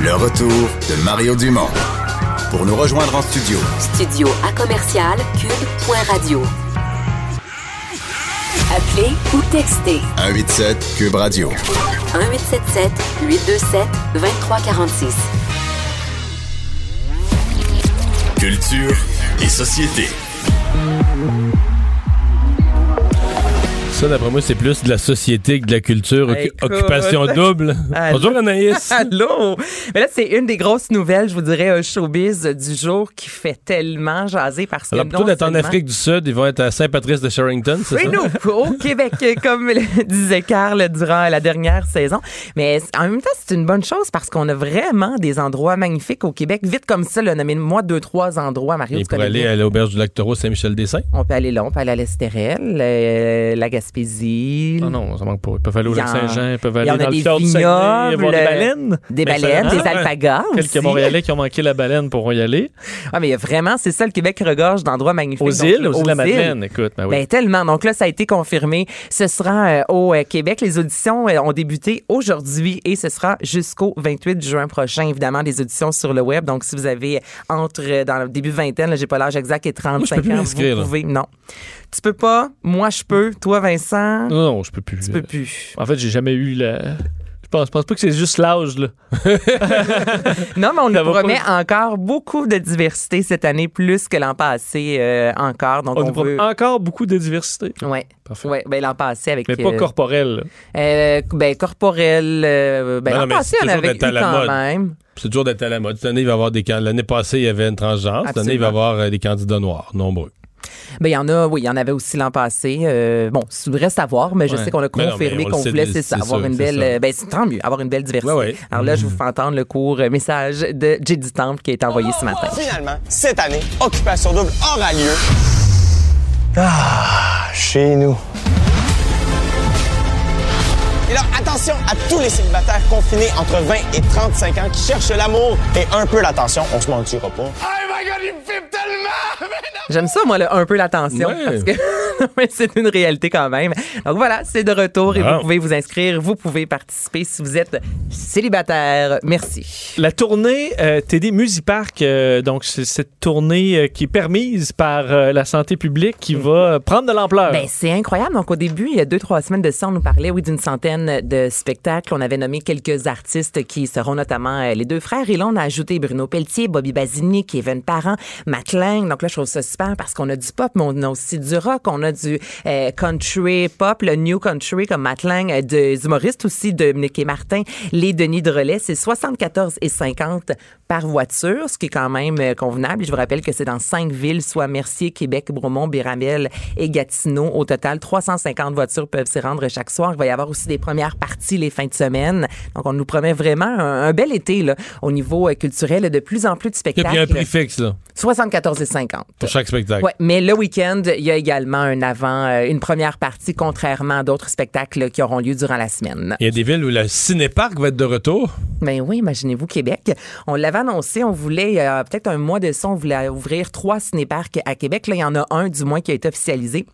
Le retour de Mario Dumont. Pour nous rejoindre en studio. Studio à commercial cube.radio. Appelez ou textez. 187 Cube Radio. 1877 827 2346. Culture et société. Ça, d'après moi, c'est plus de la société que de la culture. Occupation double. Bonjour, Anaïs. Allô? Mais là, c'est une des grosses nouvelles, je vous dirais, un showbiz du jour qui fait tellement jaser parce que. Alors, plutôt d'être en Afrique du Sud, ils vont être à Saint-Patrice de Sherrington, c'est ça? Oui, nous, au Québec, comme disait Carl durant la dernière saison. Mais en même temps, c'est une bonne chose parce qu'on a vraiment des endroits magnifiques au Québec. Vite comme ça, nommez-moi deux, trois endroits, Mario. Et pour aller à l'auberge du lac Taureau, Saint-Michel-des-Saints? On peut aller là, on peut aller à l'Estérel, euh, la non, non, ça manque pas. Ils peuvent aller au Lac-Saint-Jean, ils peuvent aller dans le fjord du Saguenay, voir des baleines. Des baleines, des alpagas Quelques Montréalais qui ont manqué la baleine pourront y aller. Ah, mais vraiment, c'est ça, le Québec regorge d'endroits magnifiques. Aux îles, aux, îles de la Madeleine, écoute. Ben, ben, tellement. Donc là, ça a été confirmé. Ce sera euh, au euh, Québec. Les auditions euh, ont débuté aujourd'hui et ce sera jusqu'au 28 juin prochain. Évidemment, des auditions sur le web. Donc, si vous avez entre, dans le début vingtaine, j'ai pas l'âge exact, et 35 Moi, ans, vous pouvez. Non. Tu peux pas. Moi, je peux. Toi, Vincent? Non, non je peux plus. Tu peux plus. En fait, j'ai jamais eu la. Je pense, pense pas que c'est juste l'âge, là. non, mais on nous promet encore beaucoup de diversité cette année, plus que l'an passé euh, encore. Donc on, on nous promet veut... encore beaucoup de diversité. Oui. Parfait. Ouais, ben l'an passé avec. Mais pas euh, corporel. Euh, ben corporel. euh, ben l'an passé, on toujours avait eu d'être à la quand mode. même. C'est toujours d'être à la mode. Cette année, il va y avoir des L'année passée, il y avait une transgenre. Cette année, il va y avoir des candidats noirs, nombreux. Ben il y en a, oui, il y en avait aussi l'an passé. Euh, bon, il reste à voir, mais je Ouais. sais qu'on a non, confirmé qu'on voulait, c'est ça, c'est avoir une c'est belle. ça. euh, Ben c'est tant mieux, avoir une belle diversité. Ouais, ouais. Alors là, je vous fais entendre le court message de J.D. Temple qui est envoyé ce matin. Finalement, cette année, Occupation Double aura lieu. Ah, chez nous. Et là, attention à tous les célibataires confinés entre 20 et 35 ans qui cherchent l'amour et un peu l'attention. On se mentira pas. J'aime ça, moi, le, un peu l'attention, Ouais. parce que c'est une réalité quand même. Donc voilà, c'est de retour et Wow. vous pouvez vous inscrire, vous pouvez participer si vous êtes célibataire. Merci. La tournée euh, TD Musipark, euh, donc c'est cette tournée euh, qui est permise par euh, la santé publique qui va prendre de l'ampleur. Ben, c'est incroyable. Donc, au début, il y a deux, trois semaines de ça, on nous parlait, oui, d'une centaine de spectacles. On avait nommé quelques artistes qui seront notamment euh, les deux frères. Et là, on a ajouté Bruno Pelletier, Bobby Basini, Kevin Parent, Matt Lang. Donc là, je trouve ça super parce qu'on a du pop, mais on a aussi du rock. On a du euh, country pop, le new country comme Matt Lang, euh, des humoristes aussi, Dominique et Martin, les Denis de Relais. C'est 74 et 50 par voiture, ce qui est quand même convenable. Je vous rappelle que c'est dans cinq villes, soit Mercier, Québec, Bromont, Béramel et Gatineau. Au total, 350 voitures peuvent s'y rendre chaque soir. Il va y avoir aussi des première partie les fins de semaine. Donc, on nous promet vraiment un, un bel été là, au niveau euh, culturel, de plus en plus de Il y spectacles. a un prix fixe, là, 74,50. pour chaque spectacle. Ouais, mais le week-end, il y a également un avant, euh, une première partie, contrairement à d'autres spectacles qui auront lieu durant la semaine. Il y a des villes où le cinéparc va être de retour. Ben oui, imaginez-vous Québec. On l'avait annoncé, on voulait, a peut-être un mois de ça, on voulait ouvrir trois cinéparcs à Québec. Là, il y en a un, du moins, qui a été officialisé.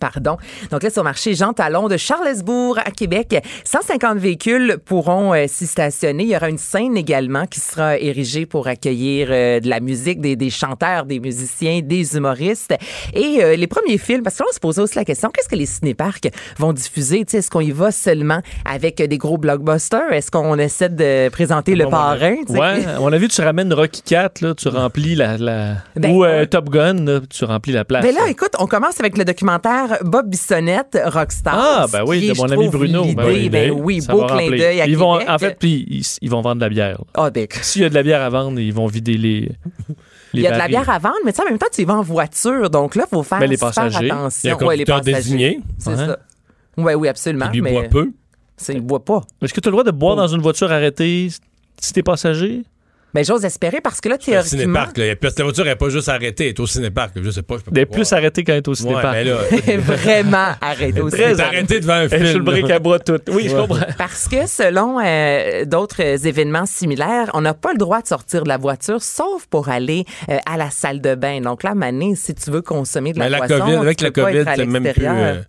Pardon. Donc là, sur le marché Jean Talon de Charlesbourg à Québec, 150 véhicules pourront euh, s'y stationner. Il y aura une scène également qui sera érigée pour accueillir euh, de la musique, des, des chanteurs, des musiciens, des humoristes. Et euh, les premiers films, parce que là, on se posait aussi la question, qu'est-ce que les cinéparcs vont diffuser? Est-ce qu'on y va seulement avec des gros blockbusters? Est-ce qu'on essaie de présenter le parrain? tu sais? Ouais, à mon avis, tu ramènes Rocky 4, là, tu remplis la. la- Ben, ou. Top Gun, là, tu remplis la place. Ben là, écoute, on commence avec le documentaire Bob Bissonnette, Rockstar. Ah, ben oui, de mon ami Bruno. ben oui, ça beau va clin remplir. d'œil à ils vont. En fait, puis ils, ils vont vendre de la bière. Ah, ben, S'il y a de la bière à vendre, ils vont vider les. il y a de la bière à vendre, mais tu sais, en même temps, tu y vas en voiture. Donc là, il faut faire Ben, les passagers. Il y a attention. un Ouais, les passagers. désigné. C'est ça. Oui, oui, absolument. Puis il mais boit peu. il boit pas. Est-ce que tu as le droit de boire dans une voiture arrêtée si t'es passager? Mais j'ose espérer parce que là, Le théoriquement. cinéparc, là. Parce que la voiture n'est pas juste arrêtée, elle est au cinéparc. Je sais pas, je peux pas D'être croire. plus arrêté quand elle est au Ouais, cinéparc. mais là, vraiment arrêté aussi. Très t'es arrêté devant un Elle est sur le film. bric à bras tout. Oui, je comprends. Parce que selon euh, d'autres euh, événements similaires, on n'a pas le droit de sortir de la voiture, sauf pour aller euh, à la salle de bain. Donc là, Mané, si tu veux consommer de la, Mais la boisson, COVID, avec tu la pas COVID, être à c'est même plus, euh,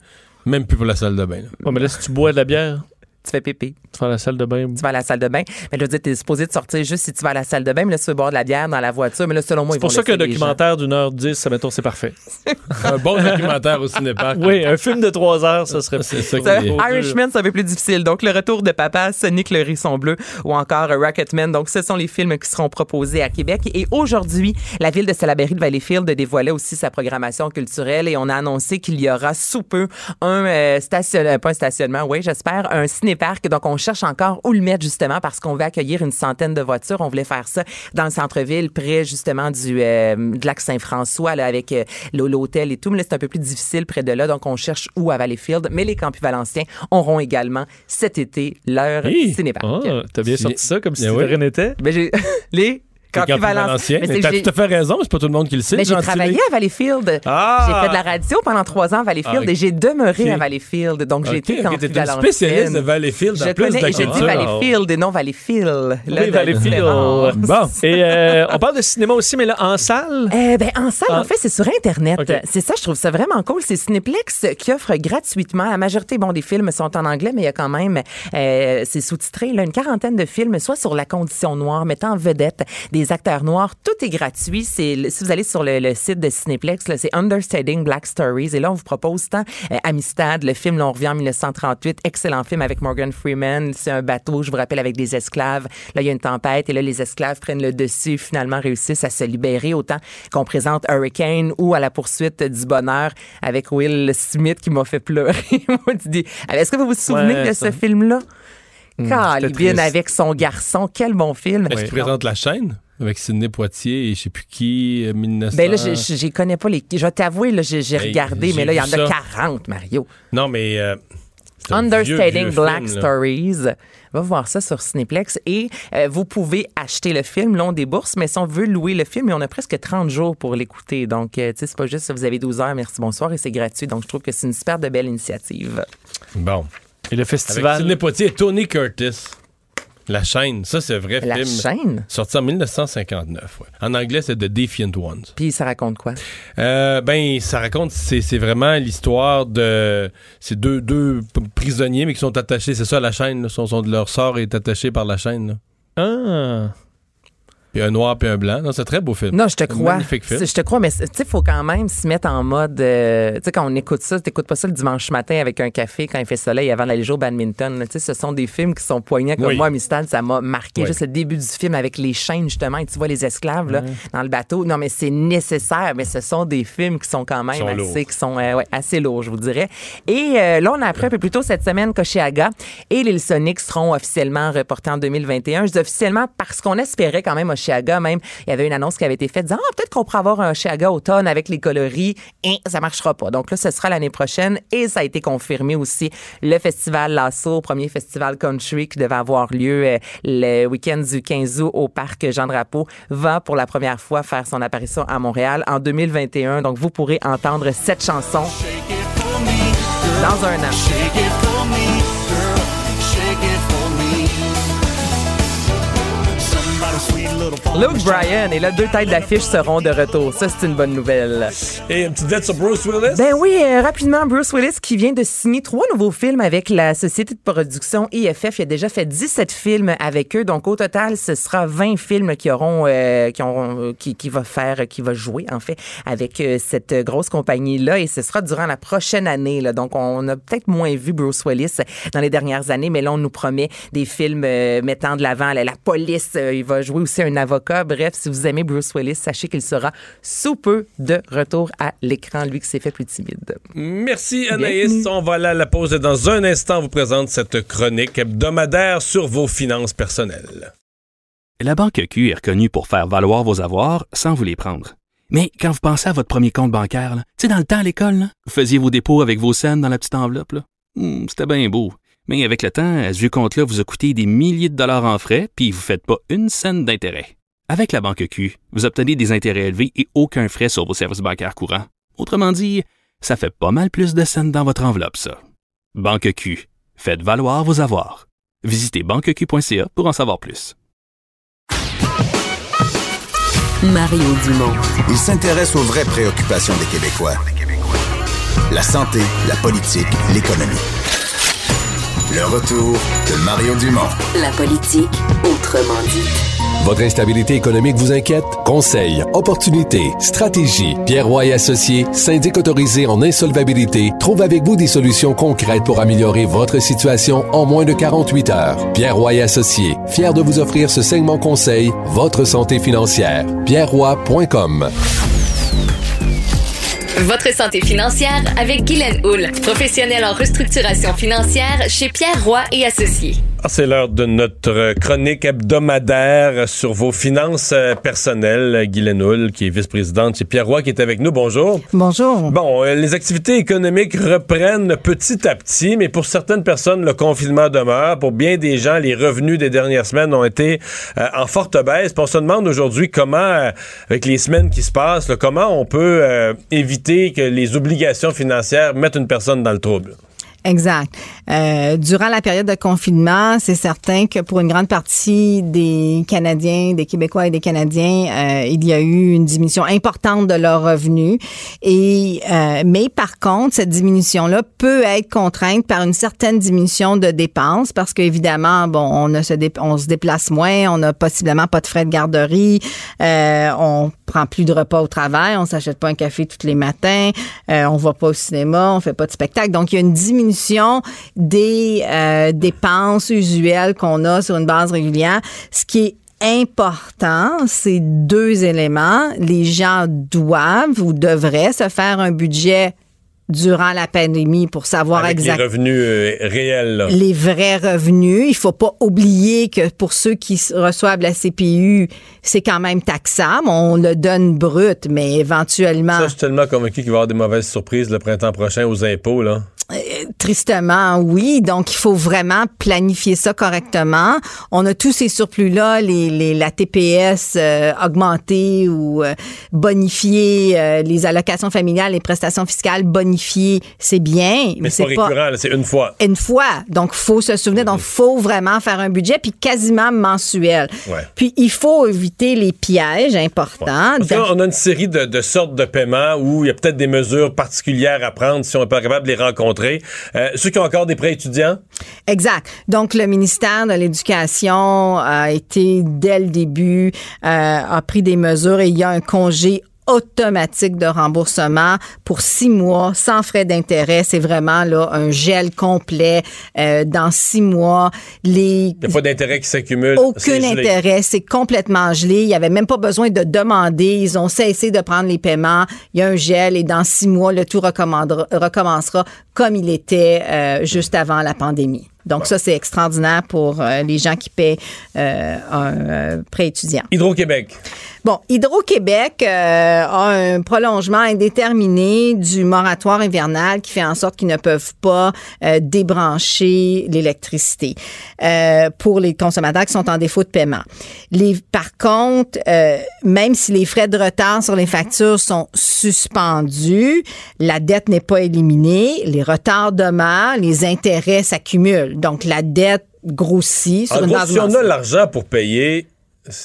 même plus pour la salle de bain. là. Ouais, mais là, si tu bois de la bière, Tu fais pipi. tu vas à la salle de bain. Tu vas à la salle de bain. Mais là, tu es supposé de sortir juste si tu vas à la salle de bain. Mais là, tu veux boire de la bière dans la voiture. Mais là, selon moi, C'est pour ça qu'un documentaire d'une heure dix, ça, mettons, c'est parfait. Un bon documentaire au cinéparc. Oui, un film de trois heures, ça serait C'est ça Irishman, c'est un peu plus difficile. Donc, le retour de papa, Sonic le hérisson bleu ou encore Rocketman. Donc, ce sont les films qui seront proposés à Québec. Et aujourd'hui, la ville de Salaberry de Valleyfield dévoilait aussi sa programmation culturelle et on a annoncé qu'il y aura sous peu un euh, stationnement, pas un stationnement, oui, j'espère, un cinéparc. Donc, on cherche encore où le mettre justement parce qu'on veut accueillir une centaine de voitures. On voulait faire ça dans le centre-ville, près justement du euh, de lac Saint-François, là, avec euh, l'hôtel et tout. Mais là, c'est un peu plus difficile près de là. Donc, on cherche où à Valleyfield. Mais les campus valenciens auront également cet été leur Hey! cinéparc. Ah, t'as bien sorti ça comme si rien n'était? Ben, j'ai- les valenciens. Valencien. Mais t'as tout à fait raison, c'est pas tout le monde qui le sait. mais j'ai travaillé à Valleyfield. Ah! J'ai fait de la radio pendant trois ans à Valleyfield Ah, et j'ai demeuré à Valleyfield. Donc, j'ai été une valencienne. spécialiste de Valleyfield en Je plus connais, et j'ai dit. Valleyfield et non Valleyfield. Oui, Valleyfield. Bon. Et euh, on parle de cinéma aussi, mais là, en salle? Euh, ben, en salle, Ah. en fait, c'est sur Internet. C'est ça, je trouve ça vraiment cool. C'est Cineplex qui offre gratuitement. La majorité, bon, des films sont en anglais, mais il y a quand même, euh, c'est sous-titré, une quarantaine de films, soit sur la condition noire, mettant en vedette des acteurs noirs. Tout est gratuit. C'est, si vous allez sur le, le site de Cineplex, là, c'est Understanding Black Stories. Et là, on vous propose tant euh, Amistad, le film, là, on revient en 1938. Excellent film avec Morgan Freeman. C'est un bateau, je vous rappelle, avec des esclaves. Là, il y a une tempête et là, les esclaves prennent le dessus, finalement réussissent à se libérer autant qu'on présente Hurricane ou à la poursuite du bonheur avec Will Smith qui m'a fait pleurer. Dis, Est-ce que vous vous souvenez Ouais, de ça. ce film-là? Calibine triste. avec son garçon. Quel bon film. Est-ce qu'il présente la chaîne? Avec Sidney Poitier et je sais plus qui, euh, 1900. Ben là, je je- j'y connais pas les. Je vais t'avouer, là, j'ai Hey, regardé, mais là, il y en a ça. 40, Mario. Non, mais. euh, c'est un vieux, Understanding vieux Black film. Stories. Va voir ça sur Cineplex et euh, vous pouvez acheter le film. Là, on débourse, mais si on veut louer le film, on a presque 30 jours pour l'écouter. Donc, euh, tu sais, c'est pas juste si vous avez 12 heures, merci, bonsoir, et c'est gratuit. Donc, je trouve que c'est une super de belle initiative. Bon. Et le Avec festival. Sidney Poitier et Tony Curtis. La chaîne, ça, c'est vrai La film. chaîne? Sorti en 1959. ouais. En anglais, c'est The Defiant Ones. Puis, ça raconte quoi? Euh, ben, ça raconte, c'est c'est vraiment l'histoire de ces deux, prisonniers, mais qui sont attachés, c'est ça, la chaîne, là, sont, sont- leur sort est attaché par la chaîne. là. Ah. Puis un noir puis un blanc. Non, c'est un très beau film. Non, je te crois. Magnifique film. Je te crois, mais tu sais, il faut quand même se mettre en mode. euh, tu sais, quand on écoute ça, t'écoutes pas ça le dimanche matin avec un café quand il fait soleil avant d'aller jouer au badminton. Tu sais, ce sont des films qui sont poignants comme Oui. moi, Amistad, ça m'a marqué. Oui. Juste le début du film avec les chaînes, justement, et tu vois les esclaves là, dans le bateau. Non, mais c'est nécessaire, mais ce sont des films qui sont quand même sont assez, lourds. qui sont, euh, ouais, assez lourds, je vous dirais. Et euh, là, on a appris un peu plus tôt cette semaine qu'Oceaga et l'île Sonic seront officiellement reportés en 2021. Je dis officiellement parce qu'on espérait quand même Chiaga même. Il y avait une annonce qui avait été faite disant ah, peut-être qu'on pourrait avoir un Chiaga automne avec les coloris. Et ça marchera pas. Donc là, ce sera l'année prochaine et ça a été confirmé aussi. Le festival Lasso, premier festival country qui devait avoir lieu euh, le week-end du 15 août au parc Jean Drapeau, va pour la première fois faire son apparition à Montréal en 2021. Donc vous pourrez entendre cette chanson dans un an. Luke Bryan et là, deux têtes d'affiche seront de retour. Ça, c'est une bonne nouvelle. Et une petite dette sur Bruce Willis? Ben oui, euh, rapidement, Bruce Willis qui vient de signer trois nouveaux films avec la société de production IFF. Il a déjà fait 17 films avec eux. Donc, au total, ce sera 20 films qui auront, euh, qui auront, euh, qui, qui va faire, qui va jouer, en fait, avec euh, cette grosse compagnie-là. Et ce sera durant la prochaine année. Là. Donc, on a peut-être moins vu Bruce Willis dans les dernières années, mais là, on nous promet des films euh, mettant de l'avant la, la police. Euh, il va jouer aussi un avocat. Bref, si vous aimez Bruce Willis, sachez qu'il sera sous peu de retour à l'écran, lui qui s'est fait plus timide. Merci Anaïs. On va aller à la pause et dans un instant, on vous présente cette chronique hebdomadaire sur vos finances personnelles. La Banque Q est reconnue pour faire valoir vos avoirs sans vous les prendre. Mais quand vous pensez à votre premier compte bancaire, tu sais, dans le temps à l'école, vous faisiez vos dépôts avec vos scènes dans la petite enveloppe. Hmm, C'était bien beau. Mais avec le temps, à ce compte-là vous a coûté des milliers de dollars en frais, puis vous ne faites pas une scène d'intérêt. Avec la Banque Q, vous obtenez des intérêts élevés et aucun frais sur vos services bancaires courants. Autrement dit, ça fait pas mal plus de scènes dans votre enveloppe, ça. Banque Q. Faites valoir vos avoirs. Visitez banqueq.ca pour en savoir plus. Mario Dumont. Il s'intéresse aux vraies préoccupations des Québécois. La santé, la politique, l'économie. Le retour de Mario Dumont. La politique autrement dit. Votre instabilité économique vous inquiète? Conseils, opportunités, stratégies. Pierre Roy et Associés, syndic autorisé en insolvabilité, trouve avec vous des solutions concrètes pour améliorer votre situation en moins de 48 heures. Pierre Roy et Associés, fier de vous offrir ce segment conseil, votre santé financière. pierreroy.com. Votre santé financière avec Guylaine Houle, professionnelle en restructuration financière chez Pierre Roy et Associés. Ah, C'est l'heure de notre chronique hebdomadaire sur vos finances euh, personnelles. Guylaine Houle, qui est vice-présidente chez Pierre Roy, qui est avec nous. Bonjour. Bonjour. Bon, euh, les activités économiques reprennent petit à petit, mais pour certaines personnes, le confinement demeure. Pour bien des gens, les revenus des dernières semaines ont été euh, en forte baisse. Puis on se demande aujourd'hui comment, euh, avec les semaines qui se passent, là, comment on peut euh, éviter que les obligations financières mettent une personne dans le trouble. Exact. Euh, durant la période de confinement, c'est certain que pour une grande partie des Canadiens, des Québécois et des Canadiens, euh, il y a eu une diminution importante de leurs revenus. Et euh, mais par contre, cette diminution-là peut être contrainte par une certaine diminution de dépenses parce qu'évidemment, bon, on ne se on se déplace moins, on n'a possiblement pas de frais de garderie, euh, on prend plus de repas au travail, on s'achète pas un café tous les matins, euh, on va pas au cinéma, on fait pas de spectacle. Donc il y a une diminution des euh, dépenses usuelles qu'on a sur une base régulière, ce qui est important, c'est deux éléments. Les gens doivent ou devraient se faire un budget durant la pandémie pour savoir Avec les exactement revenus euh, réels. là. les vrais revenus. Il faut pas oublier que pour ceux qui reçoivent la CPU, c'est quand même taxable. On le donne brut, mais éventuellement, Ça, je suis tellement convaincu qu'il va y avoir des mauvaises surprises le printemps prochain aux impôts. Là. Tristement, oui. Donc, il faut vraiment planifier ça correctement. On a tous ces surplus-là, les, les- la TPS euh, augmentée ou euh, bonifiée, euh, les allocations familiales, les prestations fiscales bonifiées, c'est bien. Mais c'est pas récurrent, c'est une fois. une fois. Donc, faut se souvenir. Donc, faut vraiment faire un budget, puis quasiment mensuel. Ouais. Puis, il faut éviter les pièges importants. Là, on a une série de, de sortes de paiements où il y a peut-être des mesures particulières à prendre si on n'est pas capable de les rencontrer. Euh, ceux qui ont encore des prêts étudiants, Exact. Donc, le ministère de l'Éducation a été, dès le début, euh, a pris des mesures et il y a un congé automatique de remboursement pour six mois sans frais d'intérêt. C'est vraiment là un gel complet euh, dans six mois. Les il n'y a pas d'intérêt qui s'accumule. aucun intérêt, c'est complètement gelé. Il n'y avait même pas besoin de demander. Ils ont cessé de prendre les paiements. Il y a un gel et dans six mois, le tout recommencera comme il était euh, juste avant la pandémie. Donc ça, c'est extraordinaire pour euh, les gens qui paient euh, un euh, prêt étudiant. Hydro-Québec. Bon, Hydro-Québec euh, a un prolongement indéterminé du moratoire hivernal qui fait en sorte qu'ils ne peuvent pas euh, débrancher l'électricité euh, pour les consommateurs qui sont en défaut de paiement. Les, par contre, euh, même si les frais de retard sur les factures sont suspendus, la dette n'est pas éliminée, les retards demeurent, les intérêts s'accumulent. Donc, la dette grossit sur En une gros, si on a l'argent pour payer,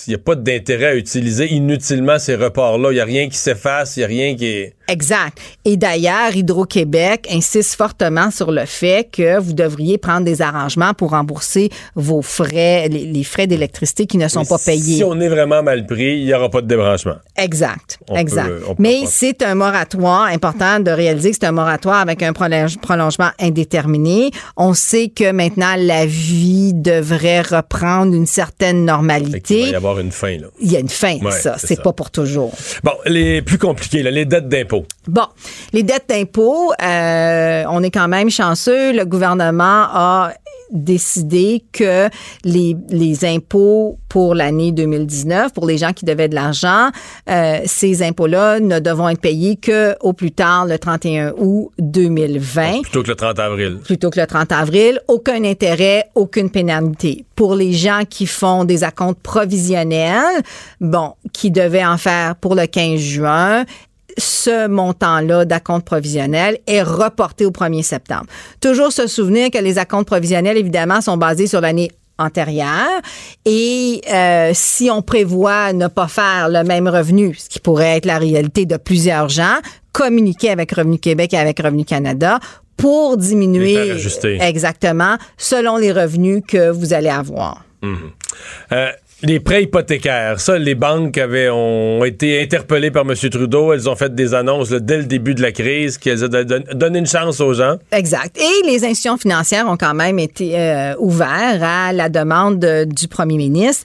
il n'y a pas d'intérêt à utiliser inutilement ces reports-là. Il n'y a rien qui s'efface, il n'y a rien qui est... Exact. Et d'ailleurs, Hydro-Québec insiste fortement sur le fait que vous devriez prendre des arrangements pour rembourser vos frais, les, les frais d'électricité qui ne sont pas payés. Si on est vraiment mal pris, il n'y aura pas de débranchement. Exact, On exact. peut- on peut Mais c'est un moratoire, important de réaliser que c'est un moratoire avec un prolonge- prolongement indéterminé. On sait que maintenant la vie devrait reprendre une certaine normalité. Y avoir une fin, là. Il y a une fin, Ouais, ça. c'est pas pour toujours. Bon, les plus compliqués, là, les dettes d'impôt. Bon, les dettes d'impôt, euh, on est quand même chanceux. Le gouvernement a décidé que les, les impôts pour l'année 2019, pour les gens qui devaient de l'argent, euh, ces impôts-là ne devront être payés que au plus tard le 31 août 2020 Plutôt que le 30 avril. plutôt que le 30 avril. Aucun intérêt, aucune pénalité. Pour les gens qui font des acomptes provisionnels, bon, qui devaient en faire pour le 15 juin, ce montant-là d'acompte provisionnel est reporté au 1er septembre. Toujours se souvenir que les acomptes provisionnels, évidemment, sont basés sur l'année antérieure et euh, si on prévoit ne pas faire le même revenu, ce qui pourrait être la réalité de plusieurs gens, communiquer avec Revenu Québec et avec Revenu Canada pour diminuer exactement selon les revenus que vous allez avoir. Mhm. Euh, les prêts hypothécaires, ça, les banques avaient ont été interpellées par M. Trudeau. Elles ont fait des annonces dès le début de la crise qu'elles ont don- donné une chance aux gens. Exact. Et les institutions financières ont quand même été euh, ouvertes à la demande de- du premier ministre.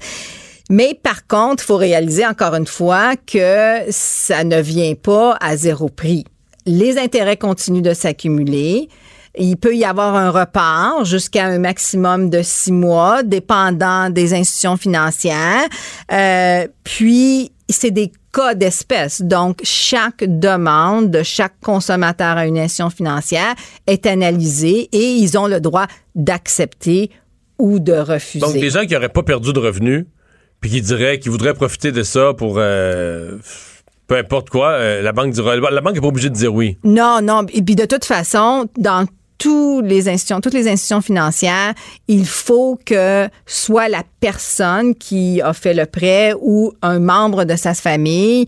Mais par contre, il faut réaliser encore une fois que ça ne vient pas à zéro prix. Les intérêts continuent de s'accumuler. Il peut y avoir un repart jusqu'à un maximum de six mois, dépendant des institutions financières. Euh, puis, c'est des cas d'espèce. Donc, chaque demande de chaque consommateur à une institution financière est analysée et ils ont le droit d'accepter ou de refuser. Donc, des gens qui n'auraient pas perdu de revenus, puis qui diraient qu'ils voudraient profiter de ça pour euh, peu importe quoi, euh, la banque dira. La banque n'est pas obligée de dire oui. Non, non. Et puis de toute façon, dans tous les institutions, toutes les institutions financières, il faut que soit la personne qui a fait le prêt ou un membre de sa famille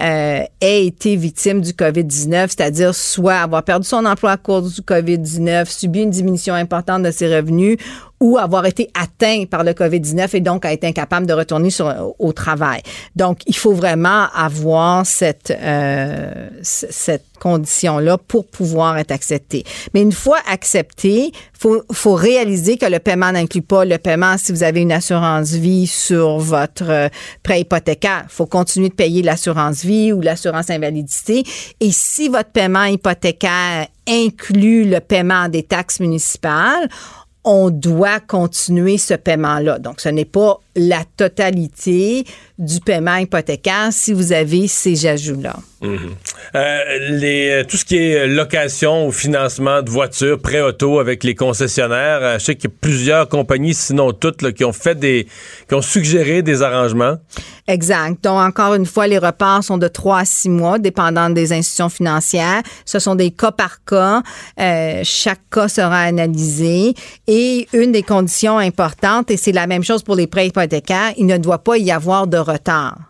euh, ait été victime du COVID-19, c'est-à-dire soit avoir perdu son emploi à cause du COVID-19, subi une diminution importante de ses revenus ou avoir été atteint par le COVID-19 et donc a été incapable de retourner au travail. Donc, il faut vraiment avoir cette, euh, cette condition-là pour pouvoir être accepté. Mais une fois accepté, faut, faut réaliser que le paiement n'inclut pas le paiement si vous avez une assurance vie sur votre euh, prêt hypothécaire. faut continuer de payer l'assurance vie ou l'assurance invalidité. Et si votre paiement hypothécaire inclut le paiement des taxes municipales, on doit continuer ce paiement-là. Donc, ce n'est pas la totalité du paiement hypothécaire si vous avez ces ajouts-là. Mhm. Euh, les, tout ce qui est location ou financement de voitures, prêt auto avec les concessionnaires, euh, je sais qu'il y a plusieurs compagnies, sinon toutes, là, qui ont fait des, qui ont suggéré des arrangements. Exact. Donc, encore une fois, les reparts sont de 3 à 6 mois, dépendant des institutions financières. Ce sont des cas par cas. Euh, chaque cas sera analysé. Et une des conditions importantes, et c'est la même chose pour les prêts hypothécaires, il ne doit pas y avoir de retard.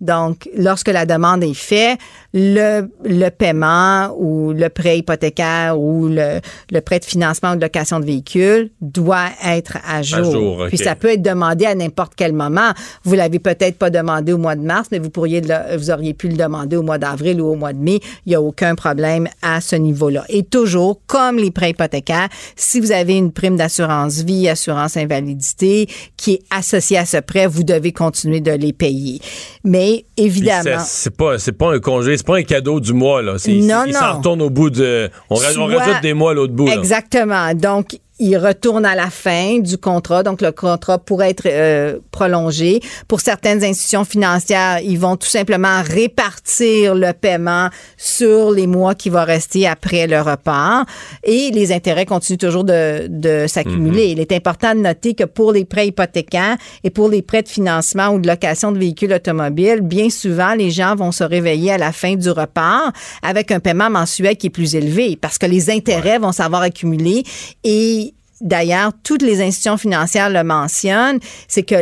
Donc, lorsque la demande est faite, le, le paiement ou le prêt hypothécaire ou le, le prêt de financement ou de location de véhicule doit être à jour. jour, ok. Puis ça peut être demandé à n'importe quel moment. Vous l'avez peut-être pas demandé au mois de mars, mais vous pourriez le- vous auriez pu le demander au mois d'avril ou au mois de mai. Il n'y a aucun problème à ce niveau-là. Et toujours, comme les prêts hypothécaires, si vous avez une prime d'assurance vie, assurance invalidité qui est associée à ce prêt, vous devez continuer de les payer. Mais Puis évidemment. c'est- pas, c'est pas un congé, c'est pas un cadeau du mois, là. Non, non. s'en retourne au bout de. On, ra- on Soit- rajoute des mois à l'autre bout, là. Exactement. Donc, il retourne à la fin du contrat, donc le contrat pourrait être euh, prolongé. Pour certaines institutions financières, ils vont tout simplement répartir le paiement sur les mois qui vont rester après le repart et les intérêts continuent toujours de, de s'accumuler. Mhm. Il est important de noter que pour les prêts hypothécaires et pour les prêts de financement ou de location de véhicules automobiles, bien souvent, les gens vont se réveiller à la fin du repart avec un paiement mensuel qui est plus élevé parce que les intérêts vont s'avoir accumulés et D'ailleurs, toutes les institutions financières le mentionnent, c'est que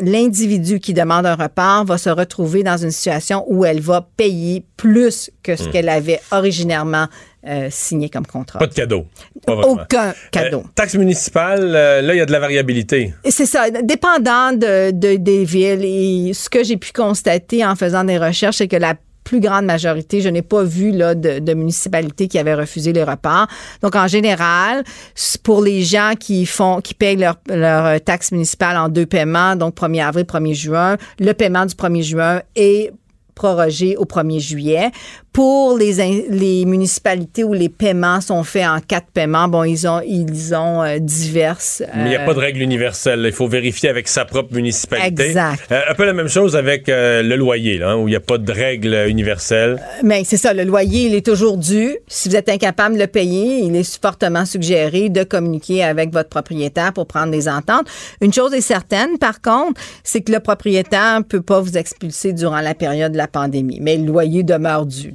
l'individu qui demande un repart va se retrouver dans une situation où elle va payer plus que ce Hmm. qu'elle avait originairement euh, signé comme contrat. Pas de cadeau. Pas. Aucun cadeau. Euh, taxe municipale, euh, là, il y a de la variabilité. C'est ça, dépendant de, de- des villes. Et ce que j'ai pu constater en faisant des recherches, c'est que la plus grande majorité, je n'ai pas vu là, de, de municipalités qui avaient refusé les reparts. Donc, en général, pour les gens qui font, qui payent leur, leur taxe municipale en deux paiements, donc 1er avril, 1er juin, le paiement du 1er juin est prorogé au 1er juillet. Pour les, les municipalités où les paiements sont faits en quatre paiements, bon, ils ont, ils ont euh, diverses. Mais il n'y a euh, pas de règle universelle. Il faut vérifier avec sa propre municipalité. Exact. Euh, un peu la même chose avec euh, le loyer, là, hein, où il n'y a pas de règle universelle. Mais c'est ça, le loyer, il est toujours dû. Si vous êtes incapable de le payer, il est fortement suggéré de communiquer avec votre propriétaire pour prendre des ententes. Une chose est certaine, par contre, c'est que le propriétaire ne peut pas vous expulser durant la période de la pandémie, mais le loyer demeure dû.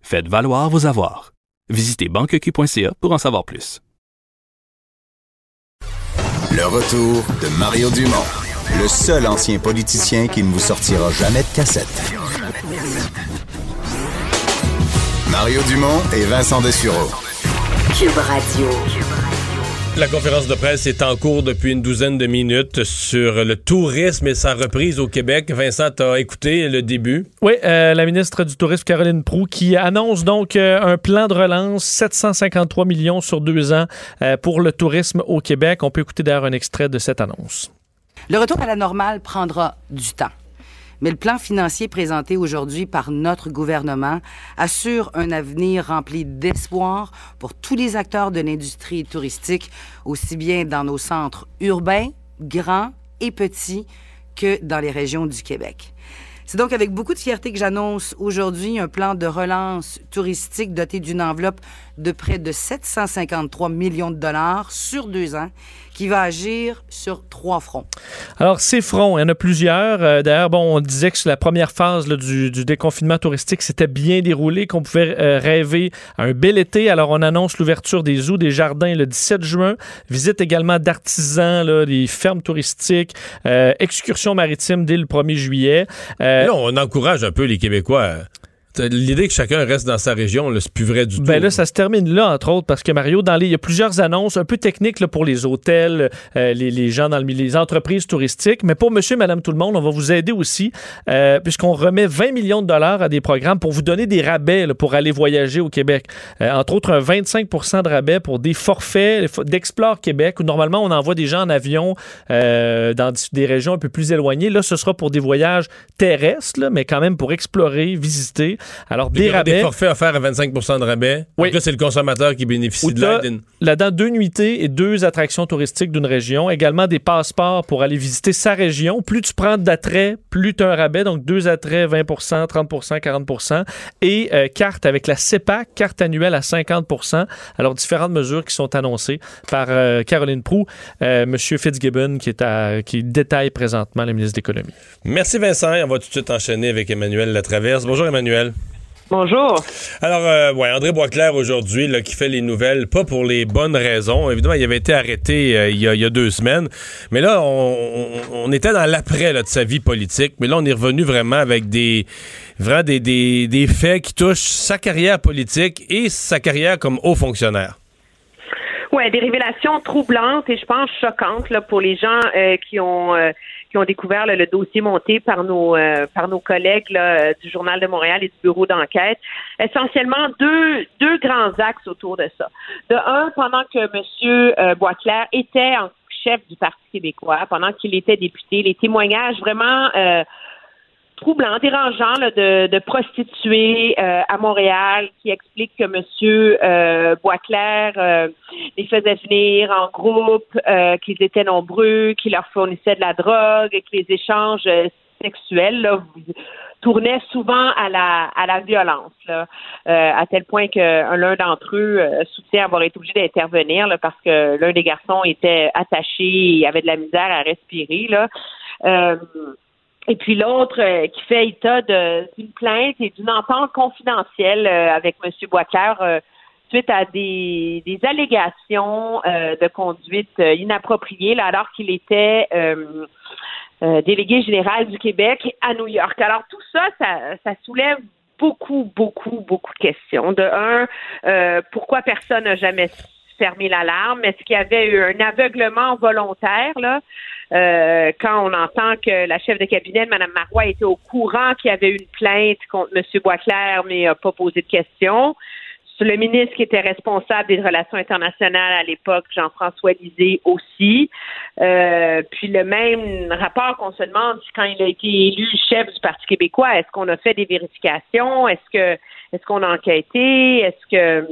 Faites valoir vos avoirs. Visitez banqueq.ca pour en savoir plus. Le retour de Mario Dumont, le seul ancien politicien qui ne vous sortira jamais de cassette. Mario Dumont et Vincent Dessureau. Cube Radio. La conférence de presse est en cours depuis une douzaine de minutes sur le tourisme et sa reprise au Québec. Vincent, t'as écouté le début? Oui, euh, la ministre du Tourisme, Caroline Proux, qui annonce donc euh, un plan de relance, 753 millions sur deux ans euh, pour le tourisme au Québec. On peut écouter d'ailleurs un extrait de cette annonce. Le retour à la normale prendra du temps. Mais le plan financier présenté aujourd'hui par notre gouvernement assure un avenir rempli d'espoir pour tous les acteurs de l'industrie touristique, aussi bien dans nos centres urbains, grands et petits, que dans les régions du Québec. C'est donc avec beaucoup de fierté que j'annonce aujourd'hui un plan de relance touristique doté d'une enveloppe de près de 753 millions de dollars sur deux ans qui va agir sur trois fronts. Alors, ces fronts, il y en a plusieurs. Euh, D'ailleurs, bon, on disait que la première phase là, du, du déconfinement touristique, c'était bien déroulé, qu'on pouvait euh, rêver à un bel été. Alors, on annonce l'ouverture des zoos, des jardins le 17 juin. Visite également d'artisans, des fermes touristiques, euh, excursions maritimes dès le 1er juillet. Euh, Là, on encourage un peu les Québécois. L'idée que chacun reste dans sa région, c'est plus vrai du tout. Ben là, ça se termine là, entre autres, parce que Mario, dans les, il y a plusieurs annonces un peu techniques là, pour les hôtels, euh, les, les gens dans le milieu, les entreprises touristiques. Mais pour monsieur, madame, tout le monde, on va vous aider aussi, euh, puisqu'on remet 20 millions de dollars à des programmes pour vous donner des rabais là, pour aller voyager au Québec. Euh, entre autres, un 25% de rabais pour des forfaits d'Explore Québec, où normalement, on envoie des gens en avion dans des- des régions un peu plus éloignées. Là, ce sera pour des voyages terrestres, là, mais quand même pour explorer, visiter. Alors, des rabais. des forfaits offerts à 25 de rabais. Oui. C'est le consommateur qui bénéficie Où de l'aide. là-dedans deux nuitées et deux attractions touristiques d'une région. Également des passeports pour aller visiter sa région. Plus tu prends d'attraits, plus tu as un rabais. Donc deux attraits, 20% 30% 40% Et euh, carte avec la CEPAC, carte annuelle à 50% Alors différentes mesures qui sont annoncées par euh, Caroline Prou, euh, M. Fitzgibbon qui, est à, qui détaille présentement la ministre de l'Économie. Merci Vincent. On va tout de suite enchaîner avec Emmanuel Latraverse. Bonjour Emmanuel. Bonjour. Alors, euh, ouais, André Boisclair aujourd'hui, là, qui fait les nouvelles, pas pour les bonnes raisons. Évidemment, il avait été arrêté euh, il, y a, il y a deux semaines. Mais là, on, on- on était dans l'après là, de sa vie politique. Mais là, on est revenu vraiment avec des, vraiment des, des, des faits qui touchent sa carrière politique et sa carrière comme haut fonctionnaire. Ouais, des révélations troublantes et je pense choquantes là, pour les gens euh, qui ont euh, qui ont découvert là, le dossier monté par nos euh, par nos collègues là, du Journal de Montréal et du bureau d'enquête. Essentiellement deux deux grands axes autour de ça. De un, pendant que Monsieur Boisclair était en chef du Parti québécois, pendant qu'il était député, les témoignages vraiment troublant, dérangeant de, de, prostituées euh, à Montréal qui expliquent que Monsieur euh, Boisclair euh, les faisait venir en groupe, euh, qu'ils étaient nombreux, qu'il leur fournissait de la drogue, et que les échanges sexuels là, tournaient souvent à la à la violence, là, à tel point que l'un d'entre eux soutient avoir été obligé d'intervenir parce que l'un des garçons était attaché et avait de la misère à respirer. Là. Et puis l'autre euh, qui fait état d'une plainte et d'une entente confidentielle euh, avec M. Boisclair euh, suite à des, des allégations de conduite inappropriée là, alors qu'il était délégué général du Québec à New York. Alors tout ça, ça, ça soulève beaucoup, beaucoup, beaucoup de questions. De un, pourquoi personne n'a jamais fermé l'alarme? Est-ce qu'il y avait eu un aveuglement volontaire là? Euh, quand on entend que la chef de cabinet, Mme Marois, était au courant qu'il y avait une plainte contre M. Boisclair, mais n'a pas posé de questions. Le ministre qui était responsable des relations internationales à l'époque, Jean-François Lisée aussi. Euh, puis le même rapport qu'on se demande quand il a été élu chef du Parti québécois, est-ce qu'on a fait des vérifications? Est-ce que est-ce qu'on a enquêté? Est-ce que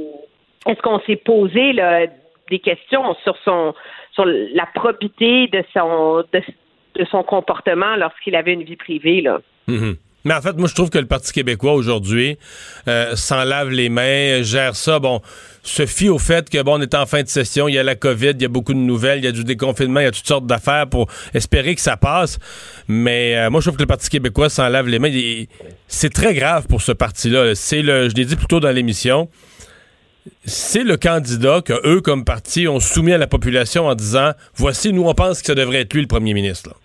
est-ce qu'on s'est posé là, des questions sur son sur la probité de son de, son comportement lorsqu'il avait une vie privée là. Mm-hmm. Mais en fait, moi, je trouve que le Parti québécois aujourd'hui euh, s'en lave les mains, gère ça. Bon, se fie au fait que bon, on est en fin de session, il y a la COVID, il y a beaucoup de nouvelles, il y a du déconfinement, il y a toutes sortes d'affaires pour espérer que ça passe. Mais euh, moi, je trouve que le Parti québécois s'en lave les mains. C'est très grave pour ce parti-là. C'est le, je l'ai dit plus tôt dans l'émission, c'est le candidat que eux, comme parti, ont soumis à la population en disant voici, nous, on pense que ça devrait être lui le premier ministre.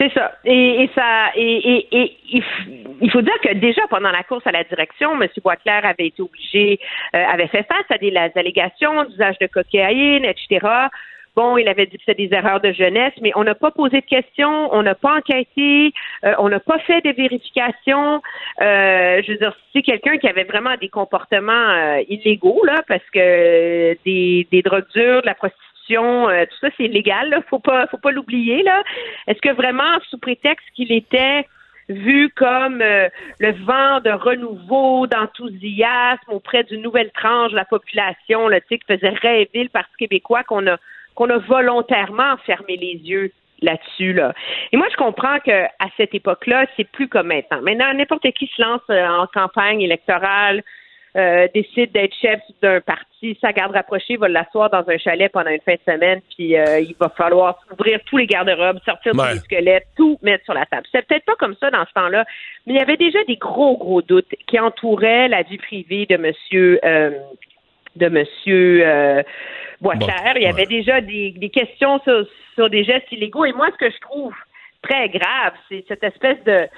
C'est ça. Et, ça, et, il faut dire que déjà pendant la course à la direction, M. Boisclair avait été obligé, euh, avait fait face à des allégations d'usage de cocaïne, etc. Bon, il avait dit que c'était des erreurs de jeunesse, mais on n'a pas posé de questions, on n'a pas enquêté, euh, on n'a pas fait de vérifications. Euh, je veux dire, c'est quelqu'un qui avait vraiment des comportements euh, illégaux, là, parce que des, des drogues dures, de la prostitution, tout ça, c'est illégal, là, faut pas, faut pas l'oublier, là. Est-ce que vraiment, sous prétexte qu'il était vu comme le vent de renouveau, d'enthousiasme auprès d'une nouvelle tranche de la population, là, qui faisait rêver le Parti québécois qu'on a qu'on a volontairement fermé les yeux là-dessus. Là. Et moi, je comprends qu'à cette époque-là, c'est plus comme maintenant. Maintenant, n'importe qui se lance euh, en campagne électorale, euh, décide d'être chef d'un parti, sa garde rapprochée va l'asseoir dans un chalet pendant une fin de semaine, puis euh, il va falloir ouvrir tous les garde-robes, sortir tous les squelettes, tout mettre sur la table. C'est peut-être pas comme ça dans ce temps-là, mais il y avait déjà des gros, gros doutes qui entouraient la vie privée de Monsieur de Monsieur euh, Boisclair. Il y avait déjà des, questions sur, des gestes illégaux. Et moi, ce que je trouve très grave, c'est cette espèce de